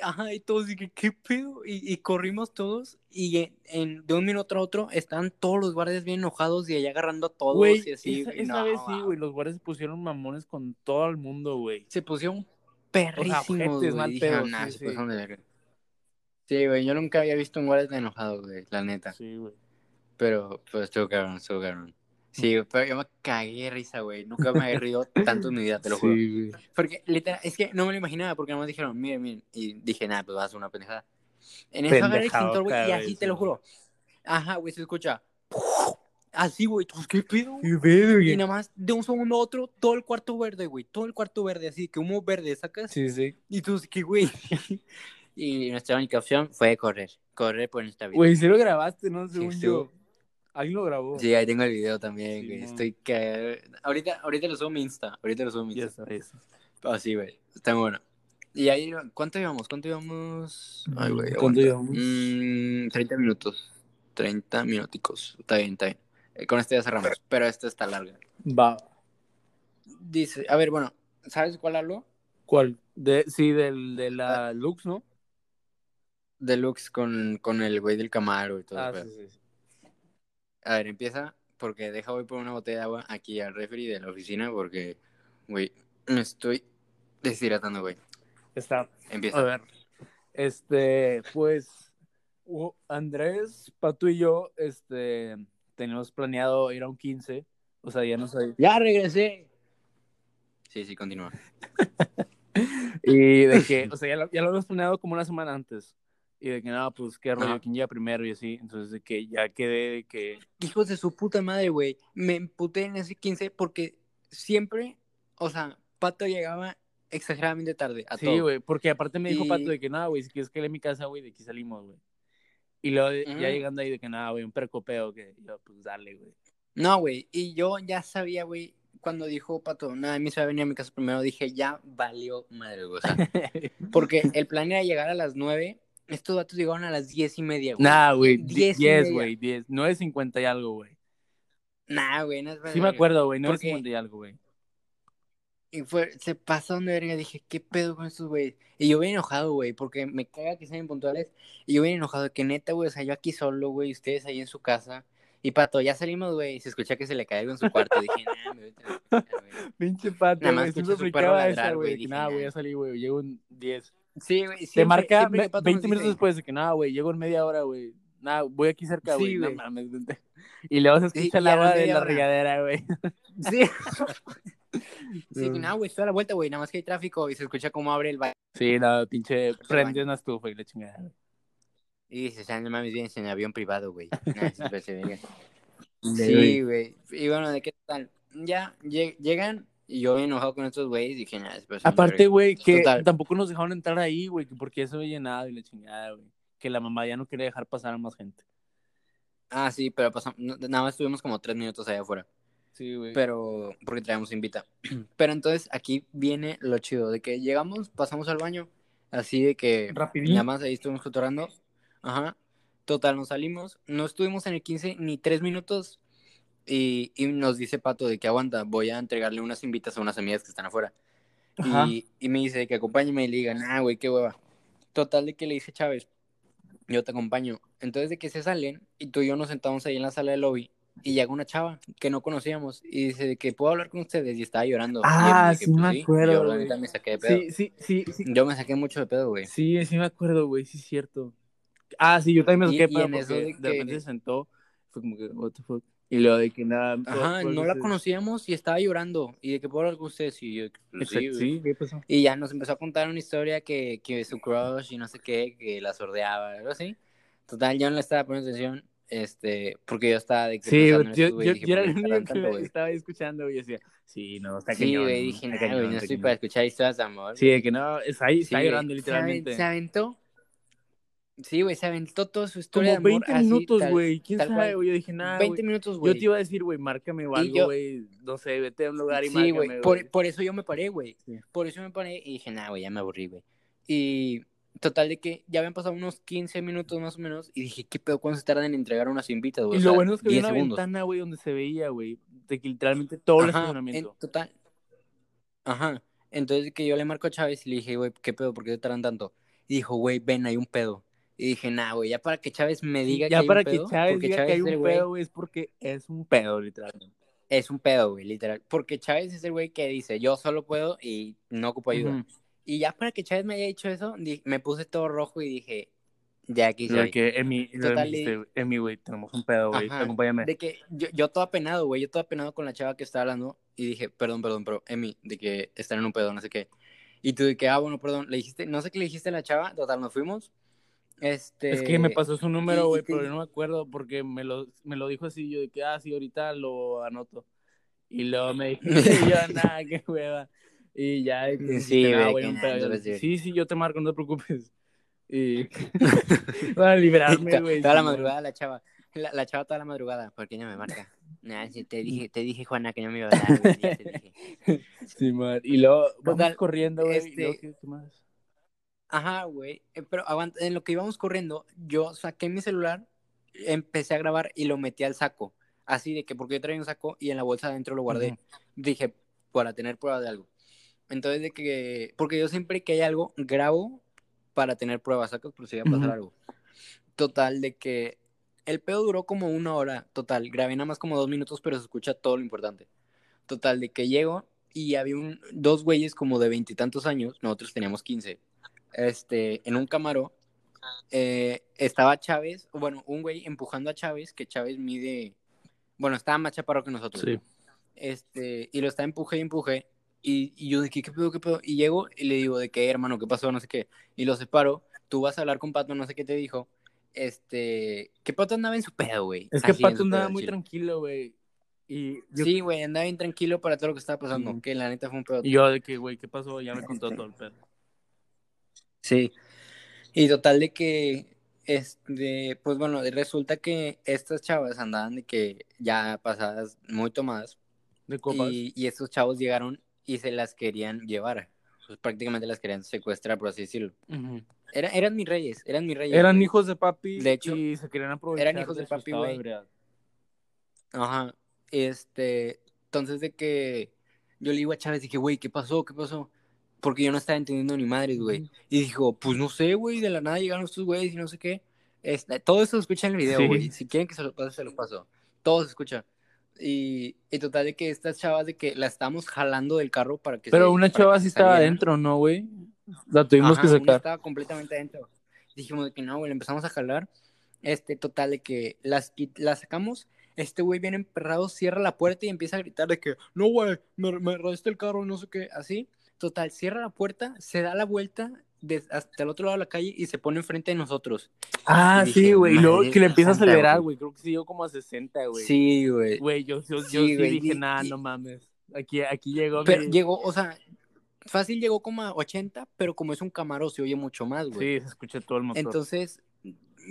Ajá, y todos dije, ¿qué pedo? Y, y corrimos todos y en, en- de un minuto a otro están todos los guardias bien enojados y allá agarrando a todos Güey, y así. esa, güey, esa no, vez sí, güey, los guardias se pusieron mamones con todo el mundo, güey. Se pusieron perrísimos, ojetes, güey. mal Dije, pedo, "Ah, nah, sí, sí. pasaron de verga". Sí, güey, yo nunca había visto un guardia tan enojado, güey, la neta. Sí, güey. Pero, pero estuvo cabrón, estuvo cabrón. Sí, pero yo me cagué de risa, güey. Nunca me había reído tanto en mi vida, te lo [laughs] juro. Sí, güey. Porque, literal, es que no me lo imaginaba, porque nomás dijeron, miren, miren. Y dije, nada, pues va a ser una pendejada. En eso agarré el extintor, güey, y así te lo juro. Ajá, güey, se escucha. Así, güey, ¿qué pedo? Qué pedo, Y nada más, de un segundo a otro, todo el cuarto verde, güey. Todo el cuarto verde, así, que humo verde, sacas. Sí, sí. Y tú, ¿qué, güey? [laughs] y nuestra única opción fue correr. Correr por nuestra vida. Güey, sí lo grabaste, ¿no? Sí, Según estuvo- yo. Alguien lo grabó. Sí, ahí tengo el video también, Sí, güey. Estoy que... Ahorita, ahorita lo subo a mi Insta. Ahorita lo subo a mi Ya Insta. eso. Así, güey. Está bueno. Y ahí, ¿cuánto llevamos? ¿Cuánto llevamos? Ay, güey. ¿Cuánto llevamos? Mm, 30 minutos. 30 minuticos. Está bien, está bien. Eh, con este ya cerramos. Pero esta está larga. Va. Dice, a ver, bueno, ¿sabes cuál hablo? ¿Cuál? De, sí, del, de la Lux, ¿no? Deluxe con, con el güey del Camaro y todo. Ah, el sí, pedo. sí. sí. A ver, empieza porque deja voy por una botella de agua aquí al refri de la oficina porque, güey, me estoy deshidratando, güey. Está. Empieza. A ver. Este, pues, Andrés, Pato y yo, este, tenemos planeado ir a un 15. O sea, ya no sé. ¡Ya regresé! Sí, sí, continúa. [laughs] Y de que, o sea, ya lo, ya lo habíamos planeado como una semana antes. Y de que nada, pues qué rollo, quién llega primero y así. Entonces, de que ya quedé de que. Hijos de su puta madre, güey. Me emputé en ese 15 porque siempre, o sea, Pato llegaba exageradamente tarde a Sí, todo. güey, porque aparte me dijo Y- Pato de que nada, güey, si quieres que a mi casa, güey, de aquí salimos, güey. Y luego ya llegando ahí de que nada, güey, un percopeo que yo, pues dale, güey. No, güey. Y yo ya sabía, güey, cuando dijo Pato, nada, me se va a venir a mi casa primero, dije, ya valió madre, güey. O sea, [laughs] porque el plan era llegar a las 9. Estos datos llegaron a las diez y media, güey. Nah, güey, Diez 10, y media. güey, 10, 9.50 y algo, güey. Nah, güey, no es Sí me acuerdo, güey, Porque- 9.50 y algo, güey. Y fue, se pasaron de verga. Dije, ¿qué pedo con estos güeyes? Y yo bien enojado, güey, porque me caga que sean puntuales. Y yo bien enojado, que neta, güey, o sea, yo aquí solo, güey, ustedes ahí en su casa. Y Pato, ya salimos, güey, y se escucha que se le cae algo en su cuarto. dije, nah, me vete a güey". [laughs] Pinche Pato, Nada más escucho su perro ladrar, güey, nada, güey, ya salí, güey, llego en 10. Sí, güey, Te siempre- marca siempre que ve- Pato 20 nos minutos dice- después de que nada, güey, llego en media hora, güey. Nada, voy aquí cerca, Sí, güey. no güey. mames. Y luego se Sí, escucha a la agua de la regadera, güey. Sí. [laughs] [laughs] sí, nada, güey, estoy a la vuelta, güey, nada más que hay tráfico y se escucha cómo abre el baño. Sí, no, pinche, prendió una estufa y la chingada. güey. Y dices, ah, no mames, vienes en avión privado, güey. [laughs] Nah, sí, güey. Y bueno, ¿de qué tal? Ya, lle- llegan y yo enojado con estos güeyes dije, nada, después. Aparte, güey, que Total. tampoco nos dejaron entrar ahí, güey, que porque se había llenado y la chingada, güey. Que la mamá ya no quería dejar pasar a más gente. Ah, sí, pero pasamos, nada más estuvimos como tres minutos allá afuera. Sí, güey. Pero, porque traemos invita. [clears throat] Pero entonces aquí viene lo chido, de que llegamos, pasamos al baño, así de que Rapidín. nada más ahí estuvimos cotorando. Ajá. Total, nos salimos. No estuvimos en el 15 ni tres minutos. Y, y nos dice Pato de que aguanta, voy a entregarle unas invitas a unas amigas que están afuera. Ajá. Y, y me dice que acompáñeme y le diga, nah, güey, qué hueva. Total de que le dice Chávez, yo te acompaño. Entonces de que se salen y tú y yo nos sentamos ahí en la sala del lobby y llega una chava que no conocíamos y dice de que puedo hablar con ustedes y estaba llorando. Y Ah, dije, sí me acuerdo, Yo la neta me saqué de pedo. Sí, sí, sí, sí. Yo me saqué mucho de pedo, güey. Sí, sí me acuerdo, güey, sí es cierto. Ah, sí, yo también me Y- saqué y pedo en eso porque de de, que- repente se sentó, fue como que, what the fuck. Y luego de que nada. Ajá, no la conocíamos y estaba llorando. Y de que puedo hablar con ustedes y yo, pues, sí, sí, ¿qué pasó? Y ya nos empezó a contar una historia que, que su crush y no sé qué, que la sordeaba, algo así. Total, yo no le estaba poniendo atención, este, porque yo estaba de que Sí, yo, esto, güey, yo, dije, yo era ¿por el único que estaba escuchando y decía, sí, no, está Sí, cañón. güey, dije, no está estoy cañón". para escuchar historias de amor. Sí, de que no, está ahí, está Sí, llorando literalmente. Se, aven- se aventó, sí, güey, se aventó toda su historia Como de amor 20 minutos, güey, quién tal sabe, güey, yo dije, nada, 20 güey. minutos, Yo güey. te iba a decir, güey, márcame o algo, yo- güey, no sé, vete a un lugar y Sí, márcame, güey, por, por eso yo me paré, güey. Sí. Por eso me paré y dije, nah, güey, ya me aburrí, güey. Y total de que ya habían pasado unos 15 minutos más o menos y dije, ¿qué pedo? ¿Cuánto se tardan en entregar unas invitas, güey? Y O lo sea, bueno es que había 10 una segundos. ventana, güey, donde se veía, güey, de que literalmente todo el estacionamiento. en total. Ajá. Entonces que yo le marco a Chávez y le dije, güey, ¿qué pedo? ¿Por qué te tardan tanto? Y dijo, güey, ven, hay un pedo. Y dije, nah, güey, ya para que Chávez me diga ya que hay para un pedo. que Chávez diga Chávez que hay un güey- pedo, güey, es porque es un pedo, literalmente. Es un pedo, güey, literal. Porque Chávez es el güey que dice, yo solo puedo y no ocupo ayuda. Y ya para que Chávez me haya dicho eso, me puse todo rojo y dije, ya aquí Lo soy. que, Emi, lo me dijiste, Emi, güey, tenemos un pedo, güey, acompáñame. De que yo, yo todo apenado, güey, yo todo apenado con la chava que estaba hablando y dije, perdón, perdón, pero Emi, de que están en un pedo, no sé qué. Y tú de que, ah, bueno, perdón, le dijiste, no sé qué le dijiste a la chava, total, nos fuimos. Este... Es que me pasó su número, güey, pero yo no me acuerdo porque me lo, me lo dijo así, yo de que, ah, sí, ahorita lo anoto. Y luego me dijo, [laughs] yo, nada, qué hueva. Y ya, Sí, dijiste, "Ah, un nada, pedo". Yo, no vas a decir. Sí, sí, yo te marco, no te preocupes. Y [laughs] para liberarme, güey. Toda la sí, madrugada la chava. La, la chava toda la madrugada, ¿por qué no me marca? Nah, sí, te dije, [laughs] te dije, Juana, que no me iba a hablar, güey, ya te dije. [laughs] Sí, man. Y luego vamos Total, corriendo, güey. y este- luego, ¿qué- qué más? Ajá, güey. eh, Pero aguanta, en lo que íbamos corriendo, yo saqué mi celular, empecé a grabar y lo metí al saco. Así de que porque yo traía un saco y en la bolsa adentro lo guardé. Dije, para tener prueba de algo. Entonces de que, porque yo siempre que hay algo, grabo para tener pruebas, sacas por si va a pasar Ujú. algo. Total, de que el pedo duró como una hora, total. Grabé nada más como dos minutos, pero se escucha todo lo importante. Total, de que llego y había un, dos güeyes como de veintitantos años, nosotros teníamos quince, este, en un camaro. eh, estaba Chávez, bueno, un güey empujando a Chávez, que Chávez mide, bueno, estaba más chaparro que nosotros. Sí. Este, y lo está empuje y empuje. Y, y yo de que, ¿qué pedo, qué pedo? Y llego y le digo de que, hermano, ¿qué pasó? No sé qué. Y lo separo. Tú vas a hablar con Pato, no sé qué te dijo. Este, que Pato andaba en su pedo, güey. Es que Así, Pato andaba muy tranquilo, güey. Y yo, Sí, güey, andaba bien tranquilo para todo lo que estaba pasando. Que la neta fue un pedo. y yo de que, güey, ¿qué pasó? Ya me contó todo el pedo. Sí. Y total de que, este, pues bueno, resulta que estas chavas andaban de que ya pasadas muy tomadas. De copas. Y, y estos chavos llegaron y se las querían llevar. Pues prácticamente las querían secuestrar, por así decirlo. Era- eran mis reyes, eran mis reyes. Eran güey. hijos de papi De hecho, y se querían aprovechar eran hijos de papi, güey. Ajá. Este, entonces de que yo le digo a Chávez, dije, güey, ¿qué pasó? ¿Qué pasó? Porque yo no estaba entendiendo ni madres, güey. Y dijo, pues no sé, güey, de la nada llegaron estos güeyes y no sé qué. Este, todo eso se escucha en el video, Sí. güey. Si quieren que se los pase, se los paso. Todo se escucha. Y, y total de que estas chavas de que la estamos jalando del carro para que Pero se- una chava sí estaba adentro, ¿no, güey? La tuvimos Ajá, que una sacar. estaba completamente adentro. Dijimos de que no, güey, le empezamos a jalar. Este, total, de que las, las sacamos. Este güey viene emperrado, cierra la puerta y empieza a gritar de que, no, güey, me, me el carro, no sé qué, así. Total, cierra la puerta, se da la vuelta hasta el otro lado de la calle y se pone enfrente de nosotros. Ah, sí, güey. Y luego que le empieza a acelerar, güey. Creo que sí llegó como a 60, güey. Sí, güey. Güey, yo, yo, yo Sí, sí, güey, dije, nada, y- no mames. Aquí, aquí llegó. Pero mi- llegó, o sea, fácil llegó como a 80, pero como es un camaro se oye mucho más, güey. Sí, se escucha todo el motor. Entonces,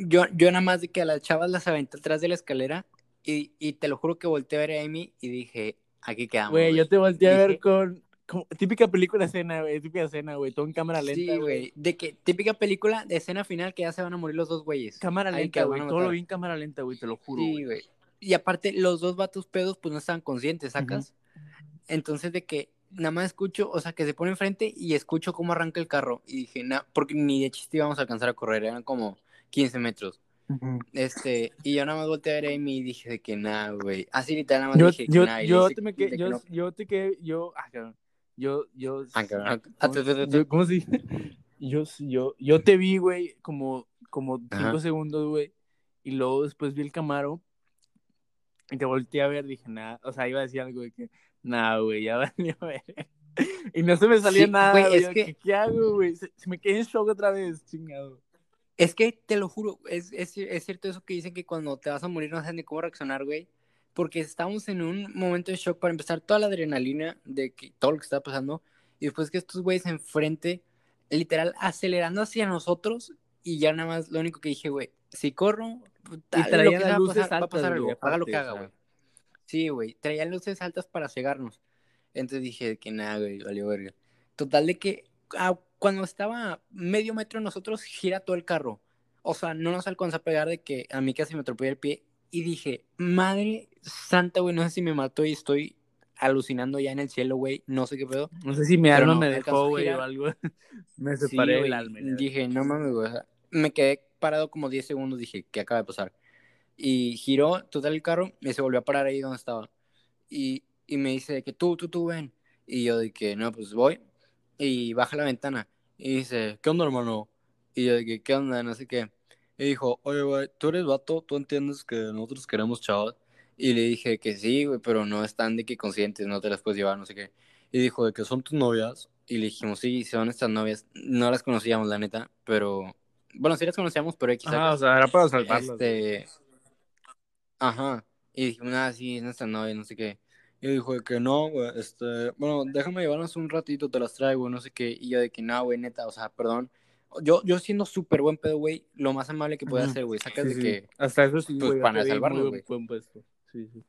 yo, yo nada más de que a las chavas las aventé atrás de la escalera y, y te lo juro que volteé a ver a Amy y dije, aquí quedamos. Güey, yo te volteé a ver Dije- con, como- Típica película escena, güey. Típica escena, güey. Todo en cámara lenta, Sí, güey. De que típica película de escena final que ya se van a morir los dos güeyes. Cámara Ahí lenta, güey. van a Todo lo vi en cámara lenta, güey. Te lo juro, Sí, güey. Y aparte, los dos vatos pedos, pues no estaban conscientes, ¿sacas? Entonces, de que nada más escucho, o sea, que se pone enfrente y escucho cómo arranca el carro. Y dije, nah, porque ni de chiste íbamos a alcanzar a correr, eran como 15 metros. Ujú. Este, y yo nada más volteé a ver a Amy y dije de que nada, güey. Así literal nada más Yo, dije que yo, nah, y le yo hice te me de quedé, que yo, no. yo te quedé, yo, ah, cabrón. Yo, yo, Ah, cabrón. ¿cómo, Ah, yo- ¿cómo se dice? [laughs] Yo, yo, yo te vi, güey, como, como cinco Ajá. segundos, güey, y luego después vi el Camaro y te volteé a ver, dije, nada, o sea, iba a decir algo de que, nada, güey, ya [laughs] valió ver. Y no se me salía Sí, nada, güey, es que- ¿qué, qué hago, güey? Se, se me quedé en shock otra vez, chingado. Es que te lo juro, es, es, es cierto eso que dicen que cuando te vas a morir no sabes ni cómo reaccionar, güey. Porque estamos en un momento de shock para empezar toda la adrenalina de que todo lo que está pasando. Y después que estos güeyes enfrente, literal, acelerando hacia nosotros. Y ya nada más lo único que dije, güey, si corro, tal, traían lo que las luces pasar, va a altas, pasar güey, algo, haga lo que haga, güey. Sí, güey, traían luces altas para cegarnos. Entonces dije que nada, güey, valió verga. Total de que ah, cuando estaba medio metro de nosotros, gira todo el carro. O sea, no nos alcanzó a pegar de que a mí casi me atropelló el pie. Y dije, madre santa, güey, no sé si me mató y estoy alucinando ya en el cielo, güey. No sé qué pedo. No sé si mi alma no, me dejó, güey, o algo. [laughs] me Sí, separé del alma. Dije, no mames, güey. o sea, me quedé parado como 10 segundos. Dije, ¿qué acaba de pasar? Y giró total el carro y se volvió a parar ahí donde estaba. Y, y me dice de que tú, tú, tú, ven. Y yo de que, no, pues voy. Y baja la ventana. Y dice, ¿qué onda, hermano? Y yo de que, ¿qué onda? No sé qué. Y dijo, oye, güey, tú eres vato, tú entiendes que nosotros queremos chavas. Y le dije que sí, güey, pero no están de que conscientes, no te las puedes llevar, no sé qué. Y dijo de que son tus novias. Y le dijimos, sí, son estas novias. No las conocíamos, la neta, pero. Bueno, sí las conocíamos, pero X. Ajá, o sea, era para salvarlas. Este. Ajá. Y dijimos, nada, sí, es nuestra novia, no sé qué. Y dijo de que no, güey, este. Bueno, déjame llevarnos un ratito, te las traigo, no sé qué. Y yo de que no, güey, neta, o sea, perdón. Yo, yo siendo súper buen pedo, güey, lo más amable que puede hacer, güey, sacas Sí, de sí. que... Hasta eso sí, pues, güey, para güey. buen puesto. Sí, sí.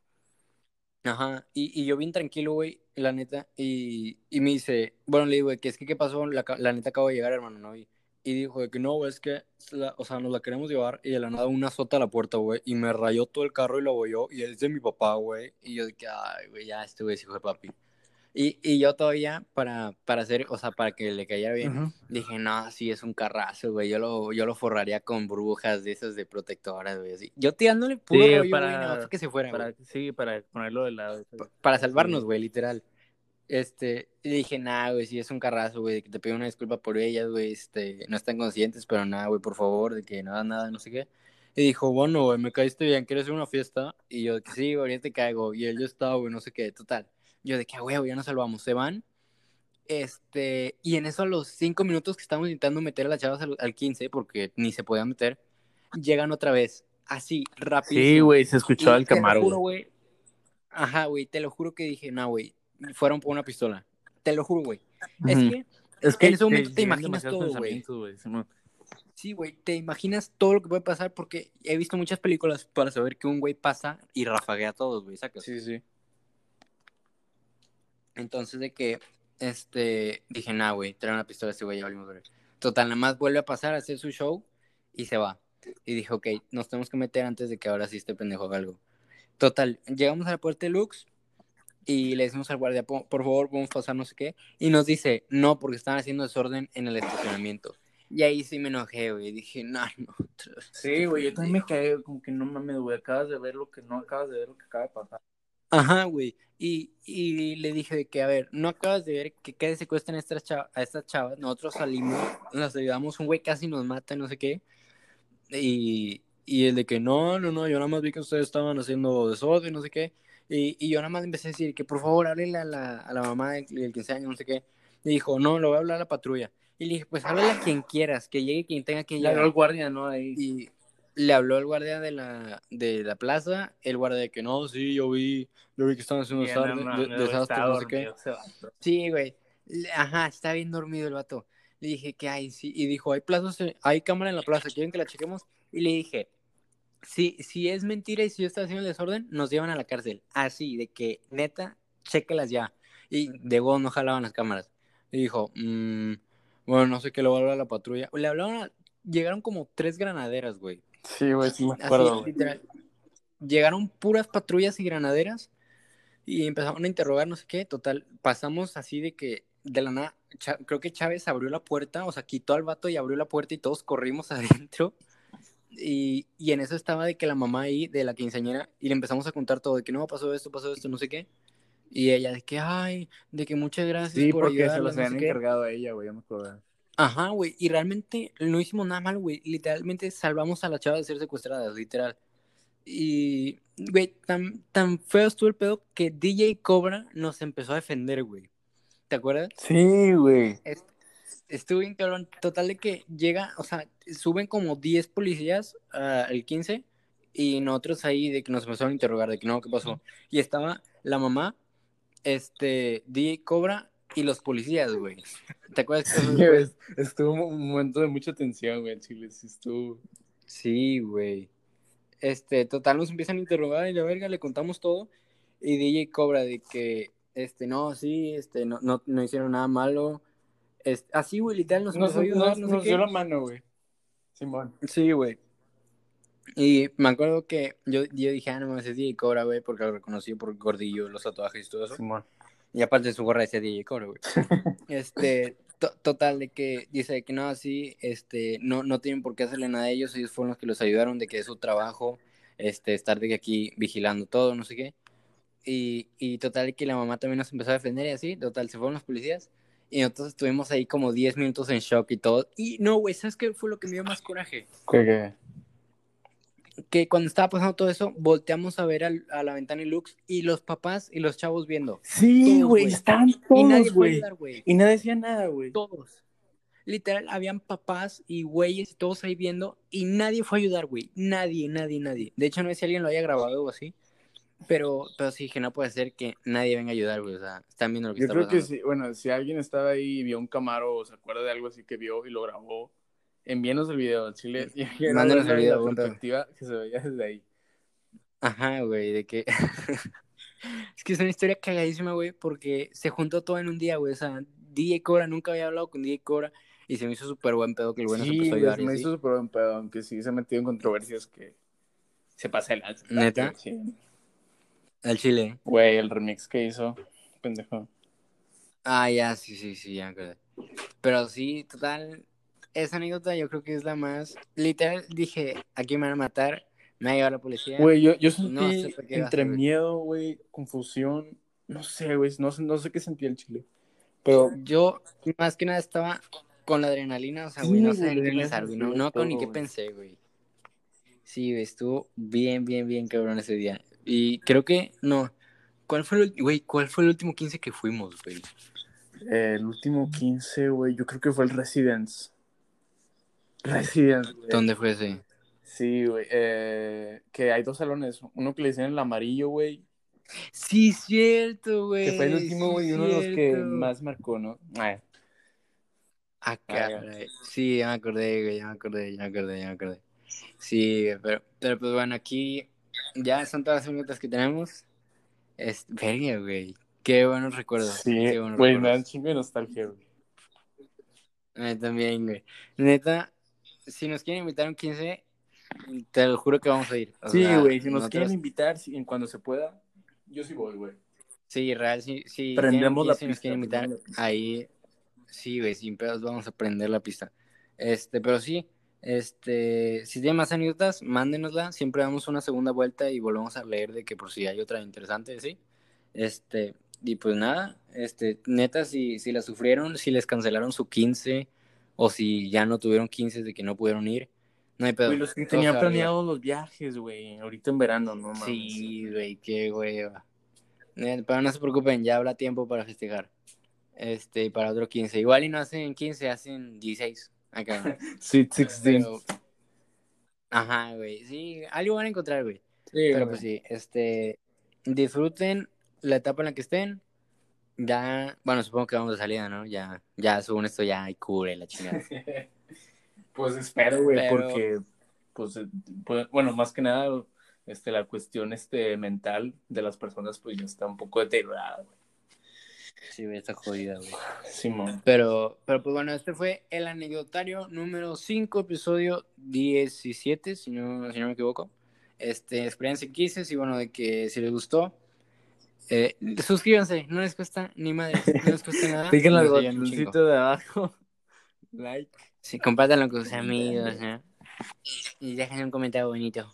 Ajá, y, y yo bien tranquilo, güey, la neta, y, y me dice, bueno, le digo, güey, que es que, ¿qué pasó? La, la neta acabo de llegar, hermano, ¿no? Y, y dijo de que no, güey, es que, la- o sea, nos la queremos llevar, y de la nada una azota a la puerta, güey, y me rayó todo el carro y lo abolló, y es de mi papá, güey, y yo de que, ay, güey, ya, este güey es hijo de papi. Y, y yo todavía, para, para hacer, o sea, para que le cayera bien, Ujú. Dije, no, sí, es un carrazo, güey. Yo lo, yo lo forraría con burbujas de esas de protectoras, güey. Así. Yo tirándole puro Sí, rollo, para- güey, nada que se fuera, güey. Para, sí, para ponerlo de lado. Pa- Para salvarnos, Sí. güey, literal. Este, y dije, nah, güey, sí, es un carrazo, güey, que te pido una disculpa por ellas, güey, este, no están conscientes, pero nada, güey, por favor, de que nada, nada, no sé qué. Y dijo, bueno, güey, me caíste bien, ¿quieres hacer una fiesta? Y yo, sí, güey, ahorita te caigo. Y él, yo estaba, güey, no sé qué, total. Yo, de que, güey, ya nos salvamos, se van. Este, y en eso a los cinco minutos que estábamos intentando meter a las chavas al, al 15, porque ni se podían meter, llegan otra vez, así, rápido. Sí, güey, se Y escuchó el te lo Camaro, juro, güey. Ajá, güey, te lo juro que dije, no, güey, fueron por una pistola. Te lo juro, güey. Es que, Es que en ese momento te llegan imaginas todo, güey. sí, güey, te imaginas todo lo que puede pasar porque he visto muchas películas para saber que un güey pasa y rafaguea a todos, güey, sacas. Sí, sí. Entonces de que, este, dije, nah, güey, trae una pistola a este güey, ya valimos ver. Total, nada más vuelve a pasar a hacer su show y se va. Y dije, ok, nos tenemos que meter antes de que ahora sí este pendejo haga algo. Total, llegamos a la puerta de Lux y le decimos al guardia, "Po- por favor, podemos pasar no sé qué. Y nos dice, no, porque están haciendo desorden en el estacionamiento. Y ahí sí me enojé, güey. Dije, no, [laughs] no. otra vez". Sí, güey, yo también me caí como que no mames, güey, acabas de ver lo que no acabas de ver lo que acaba de pasar. Ajá, güey. Y, y le dije de que, a ver, no acabas de ver que qué secuestran a estas, chava- a estas chavas. Nosotros salimos, las ayudamos, un güey casi nos mata, no sé qué. Y, y el de que no, no, no, yo nada más vi que ustedes estaban haciendo desorden, no sé qué. Y, y yo nada más empecé a decir que por favor háblele a la, a la mamá del, del 15 años, no sé qué. Y dijo, no, lo voy a hablar a la patrulla. Y le dije, pues háblale a quien quieras, que llegue quien tenga que llegar. el guardia, ¿no? Ahí. Y le habló el guardia de la, de la plaza, el guardia de que no, sí, yo vi, yo vi que estaban haciendo Y no, desastre, no, no, desastre, estaba no sé qué. Sí, güey. Ajá, está bien dormido el vato. Le dije que hay, sí. Y dijo, hay plazas, hay cámara en la plaza, ¿quieren que la chequemos? Y le dije, si, si es mentira y si yo estoy haciendo el desorden, nos llevan a la cárcel. Así, de que, neta, chéquelas ya. Y de huevo no jalaban las cámaras. Y dijo, "Mm, bueno, no sé qué le voy a hablar a la patrulla. Le hablaron, a- llegaron como tres granaderas, güey. Sí, güey, sí me acuerdo, literal. Llegaron puras patrullas y granaderas y empezaron a interrogar, no sé qué. Total, pasamos así de que de la nada, creo que Chávez abrió la puerta, o sea, quitó al vato y abrió la puerta y todos corrimos [laughs] adentro. Y, y en eso estaba de que la mamá ahí, de la quinceañera, y le empezamos a contar todo, de que no, pasó esto, pasó esto, no sé qué. Y ella de que, ay, de que muchas gracias Sí, por porque se los no habían qué". encargado a ella, güey, ya me acuerdo. Ajá, güey, y realmente no hicimos nada mal, güey. Literalmente salvamos a la chava de ser secuestrada, literal. Y, güey, tan, tan feo estuvo el pedo que DJ Cobra nos empezó a defender, güey. ¿Te acuerdas? Sí, güey. Est- Estuvo bien cabrón. Total de que llega, o sea, suben como 10 policías ah, el 15 y nosotros ahí de que nos empezaron a interrogar de que no, ¿qué pasó? Y estaba la mamá, este, DJ Cobra y los policías, güey. ¿Te acuerdas? que Sí, estuvo un momento de mucha tensión, güey, en Chile, sí estuvo. Sí, güey. Este, total, nos empiezan a interrogar y la verga, le contamos todo. Y DJ cobra de que, este, no, sí, este, no, no, no hicieron nada malo. Este, así, güey, literal, nos Nos, ayudar, nos- nos dio la mano, güey. Simón. Sí, güey. Y me acuerdo que yo, yo dije, ah, no mames, es DJ Cobra, güey, porque lo reconocí por gordillo, los tatuajes y todo eso. Simón. Y aparte de su gorra decía DJ Cobra, güey. [laughs] Este, to- total, de que dice que no, así, este, no, no tienen por qué hacerle nada a ellos, ellos fueron los que los ayudaron, de que es su trabajo, este, estar de aquí vigilando todo, no sé qué. Y, y total, de que la mamá también nos empezó a defender y así, total, se fueron los policías. Y nosotros estuvimos ahí como 10 minutos en shock y todo. Y no, güey, ¿sabes qué fue lo que me dio más coraje? ¿Qué, qué? Que cuando estaba pasando todo eso, volteamos a ver al- a la ventana y Lux y los papás y los chavos viendo. Sí, güey, nadie todos, güey. Y nadie decía nada, güey. Todos. Literal, habían papás y güeyes y todos ahí viendo y nadie fue a ayudar, güey. Nadie, nadie, nadie. De hecho, no sé si alguien lo haya grabado o así. Pero, pero sí, que no puede ser que nadie venga a ayudar, güey. O sea, están viendo lo que Yo está creo que sí, bueno, si alguien estaba ahí y vio un Camaro o se acuerda de algo así que vio y lo grabó, envíenos el video, Chile. [laughs] Mándenos el video, La pedo. perspectiva que se veía desde ahí. Ajá, güey, de que... [laughs] es que es una historia cagadísima, güey, porque se juntó todo en un día, güey. O sea, DJ Cobra, nunca había hablado con DJ Cobra y se me hizo súper buen pedo que el güey nos sí, empezó a ayudar. y me hizo súper buen pedo, aunque sí se ha metido en controversias que se pasa el alza. ¿Neta? Sí. Al chile. Güey, el remix que hizo, pendejo. Ah, ya, sí, sí, sí, ya. Pero sí, total, esa anécdota yo creo que es la más... Literal, dije, aquí me van a matar, me va a llevar la policía. Güey, yo, yo No sentí sé iba a entre miedo, güey, confusión, no sé, güey, no, sé- no sé qué sentía el chile. Pero Yo, más que nada, estaba con la adrenalina, o sea, Sí, güey, no güey, sabía ni qué pensar, güey, no, no con ni todo, qué güey. pensé, güey. Sí, güey, estuvo bien, bien, bien cabrón ese día. Y creo que, no, ¿cuál fue el, güey, cuál fue el último 15 que fuimos, güey? eh, el último 15, güey, yo creo que fue el Residence. [laughs] Residence, güey. ¿Dónde fue ese? Sí, güey. eh, que hay dos salones. Uno que le dicen el amarillo, güey. Sí, cierto, güey. Que fue el último, sí, güey, uno de los que más marcó, ¿no? Ay, ya. caray. Sí, ya me acordé, güey, ya me acordé, ya me acordé, ya me acordé. Sí, pero, pero pues bueno, aquí ya son todas las anécdotas que tenemos. Es, verga, güey. Qué buenos recuerdos. sí, qué buenos güey, me da un recuerdos. chingo de nostalgia, güey. A mí también, güey. Neta, si nos quieren invitar un 15, te lo juro que vamos a ir. O Sí, güey, si nos nosotros- quieren invitar, en cuando se pueda, yo sí voy, güey. Sí, real, sí, sí. Prendemos la si nos pista, quieren invitar, pista. ahí, sí, güey, sin pedos vamos a prender la pista. Este, pero sí, este, si tienen más anécdotas, mándenosla, siempre damos una segunda vuelta y volvemos a leer de que por si hay otra interesante, ¿sí? Este, y pues nada, este, neta, si, si la sufrieron, si les cancelaron su 15, o si ya no tuvieron 15 de que no pudieron ir, no hay pedo. Güey, los que tenían planeados los viajes, güey. Ahorita en verano, no mames. Sí, güey, qué hueva. Eh, Pero no se preocupen, ya habrá tiempo para festejar. Este, para otro 15. Igual y no hacen 15, hacen 16. Acá. [laughs] Sweet 16. Pero- Ajá, güey. Sí, algo van a encontrar, güey. Sí, Pero güey. pues sí, este, disfruten la etapa en la que estén. Ya, bueno, supongo que vamos de salida, ¿no? Ya, ya según esto ya hay cubre la chingada. [laughs] Pues espero, güey, porque, pues, eh, pues, bueno, más que nada, este, la cuestión este, mental de las personas, pues, ya está un poco deteriorada, güey. Sí, güey, está jodida, güey. Simón. Pero, pero pues bueno, este fue el anecdotario número 5, episodio 17, si no, si no me equivoco. Este, experiencia en quises y bueno, de que si les gustó, eh, suscríbanse, no les cuesta ni madre, no les cuesta nada. Píquenle al botoncito de abajo. [laughs] Like. Sí, compártanlo con sus amigos, ¿no? Y dejen un comentario bonito.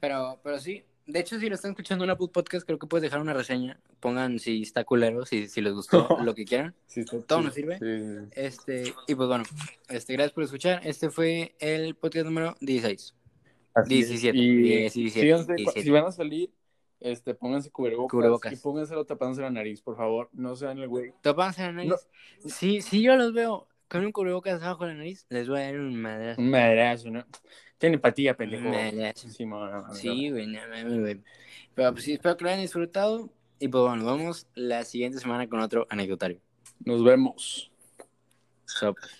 Pero, pero sí, de hecho, si lo están escuchando en Apple Podcast, creo que puedes dejar una reseña. Pongan si está culero, si, si les gustó, [laughs] lo que quieran. Sí, está ¿Todo chido. nos sirve? Sí, sí. Este, y pues bueno, este, gracias por escuchar. Este fue el podcast número 16. Así es. 17, Y 17, síganse, 17. si van a salir, este, pónganse cubrebocas, Cubrebocas. y pónganselo tapándose la nariz, por favor. No sean el güey. Tópanse la nariz. Si, si yo los veo con un cubrebocas abajo de la nariz, les voy a dar un madrazo. Un madrazo, ¿no? Tienen empatía, pendejo. Un madrazo. Sí, no, no, no, Sí, güey, no mames, güey. Pero pues sí, espero que lo hayan disfrutado. Y pues bueno, vamos la siguiente semana con otro anecdotario. Nos vemos. Sopas.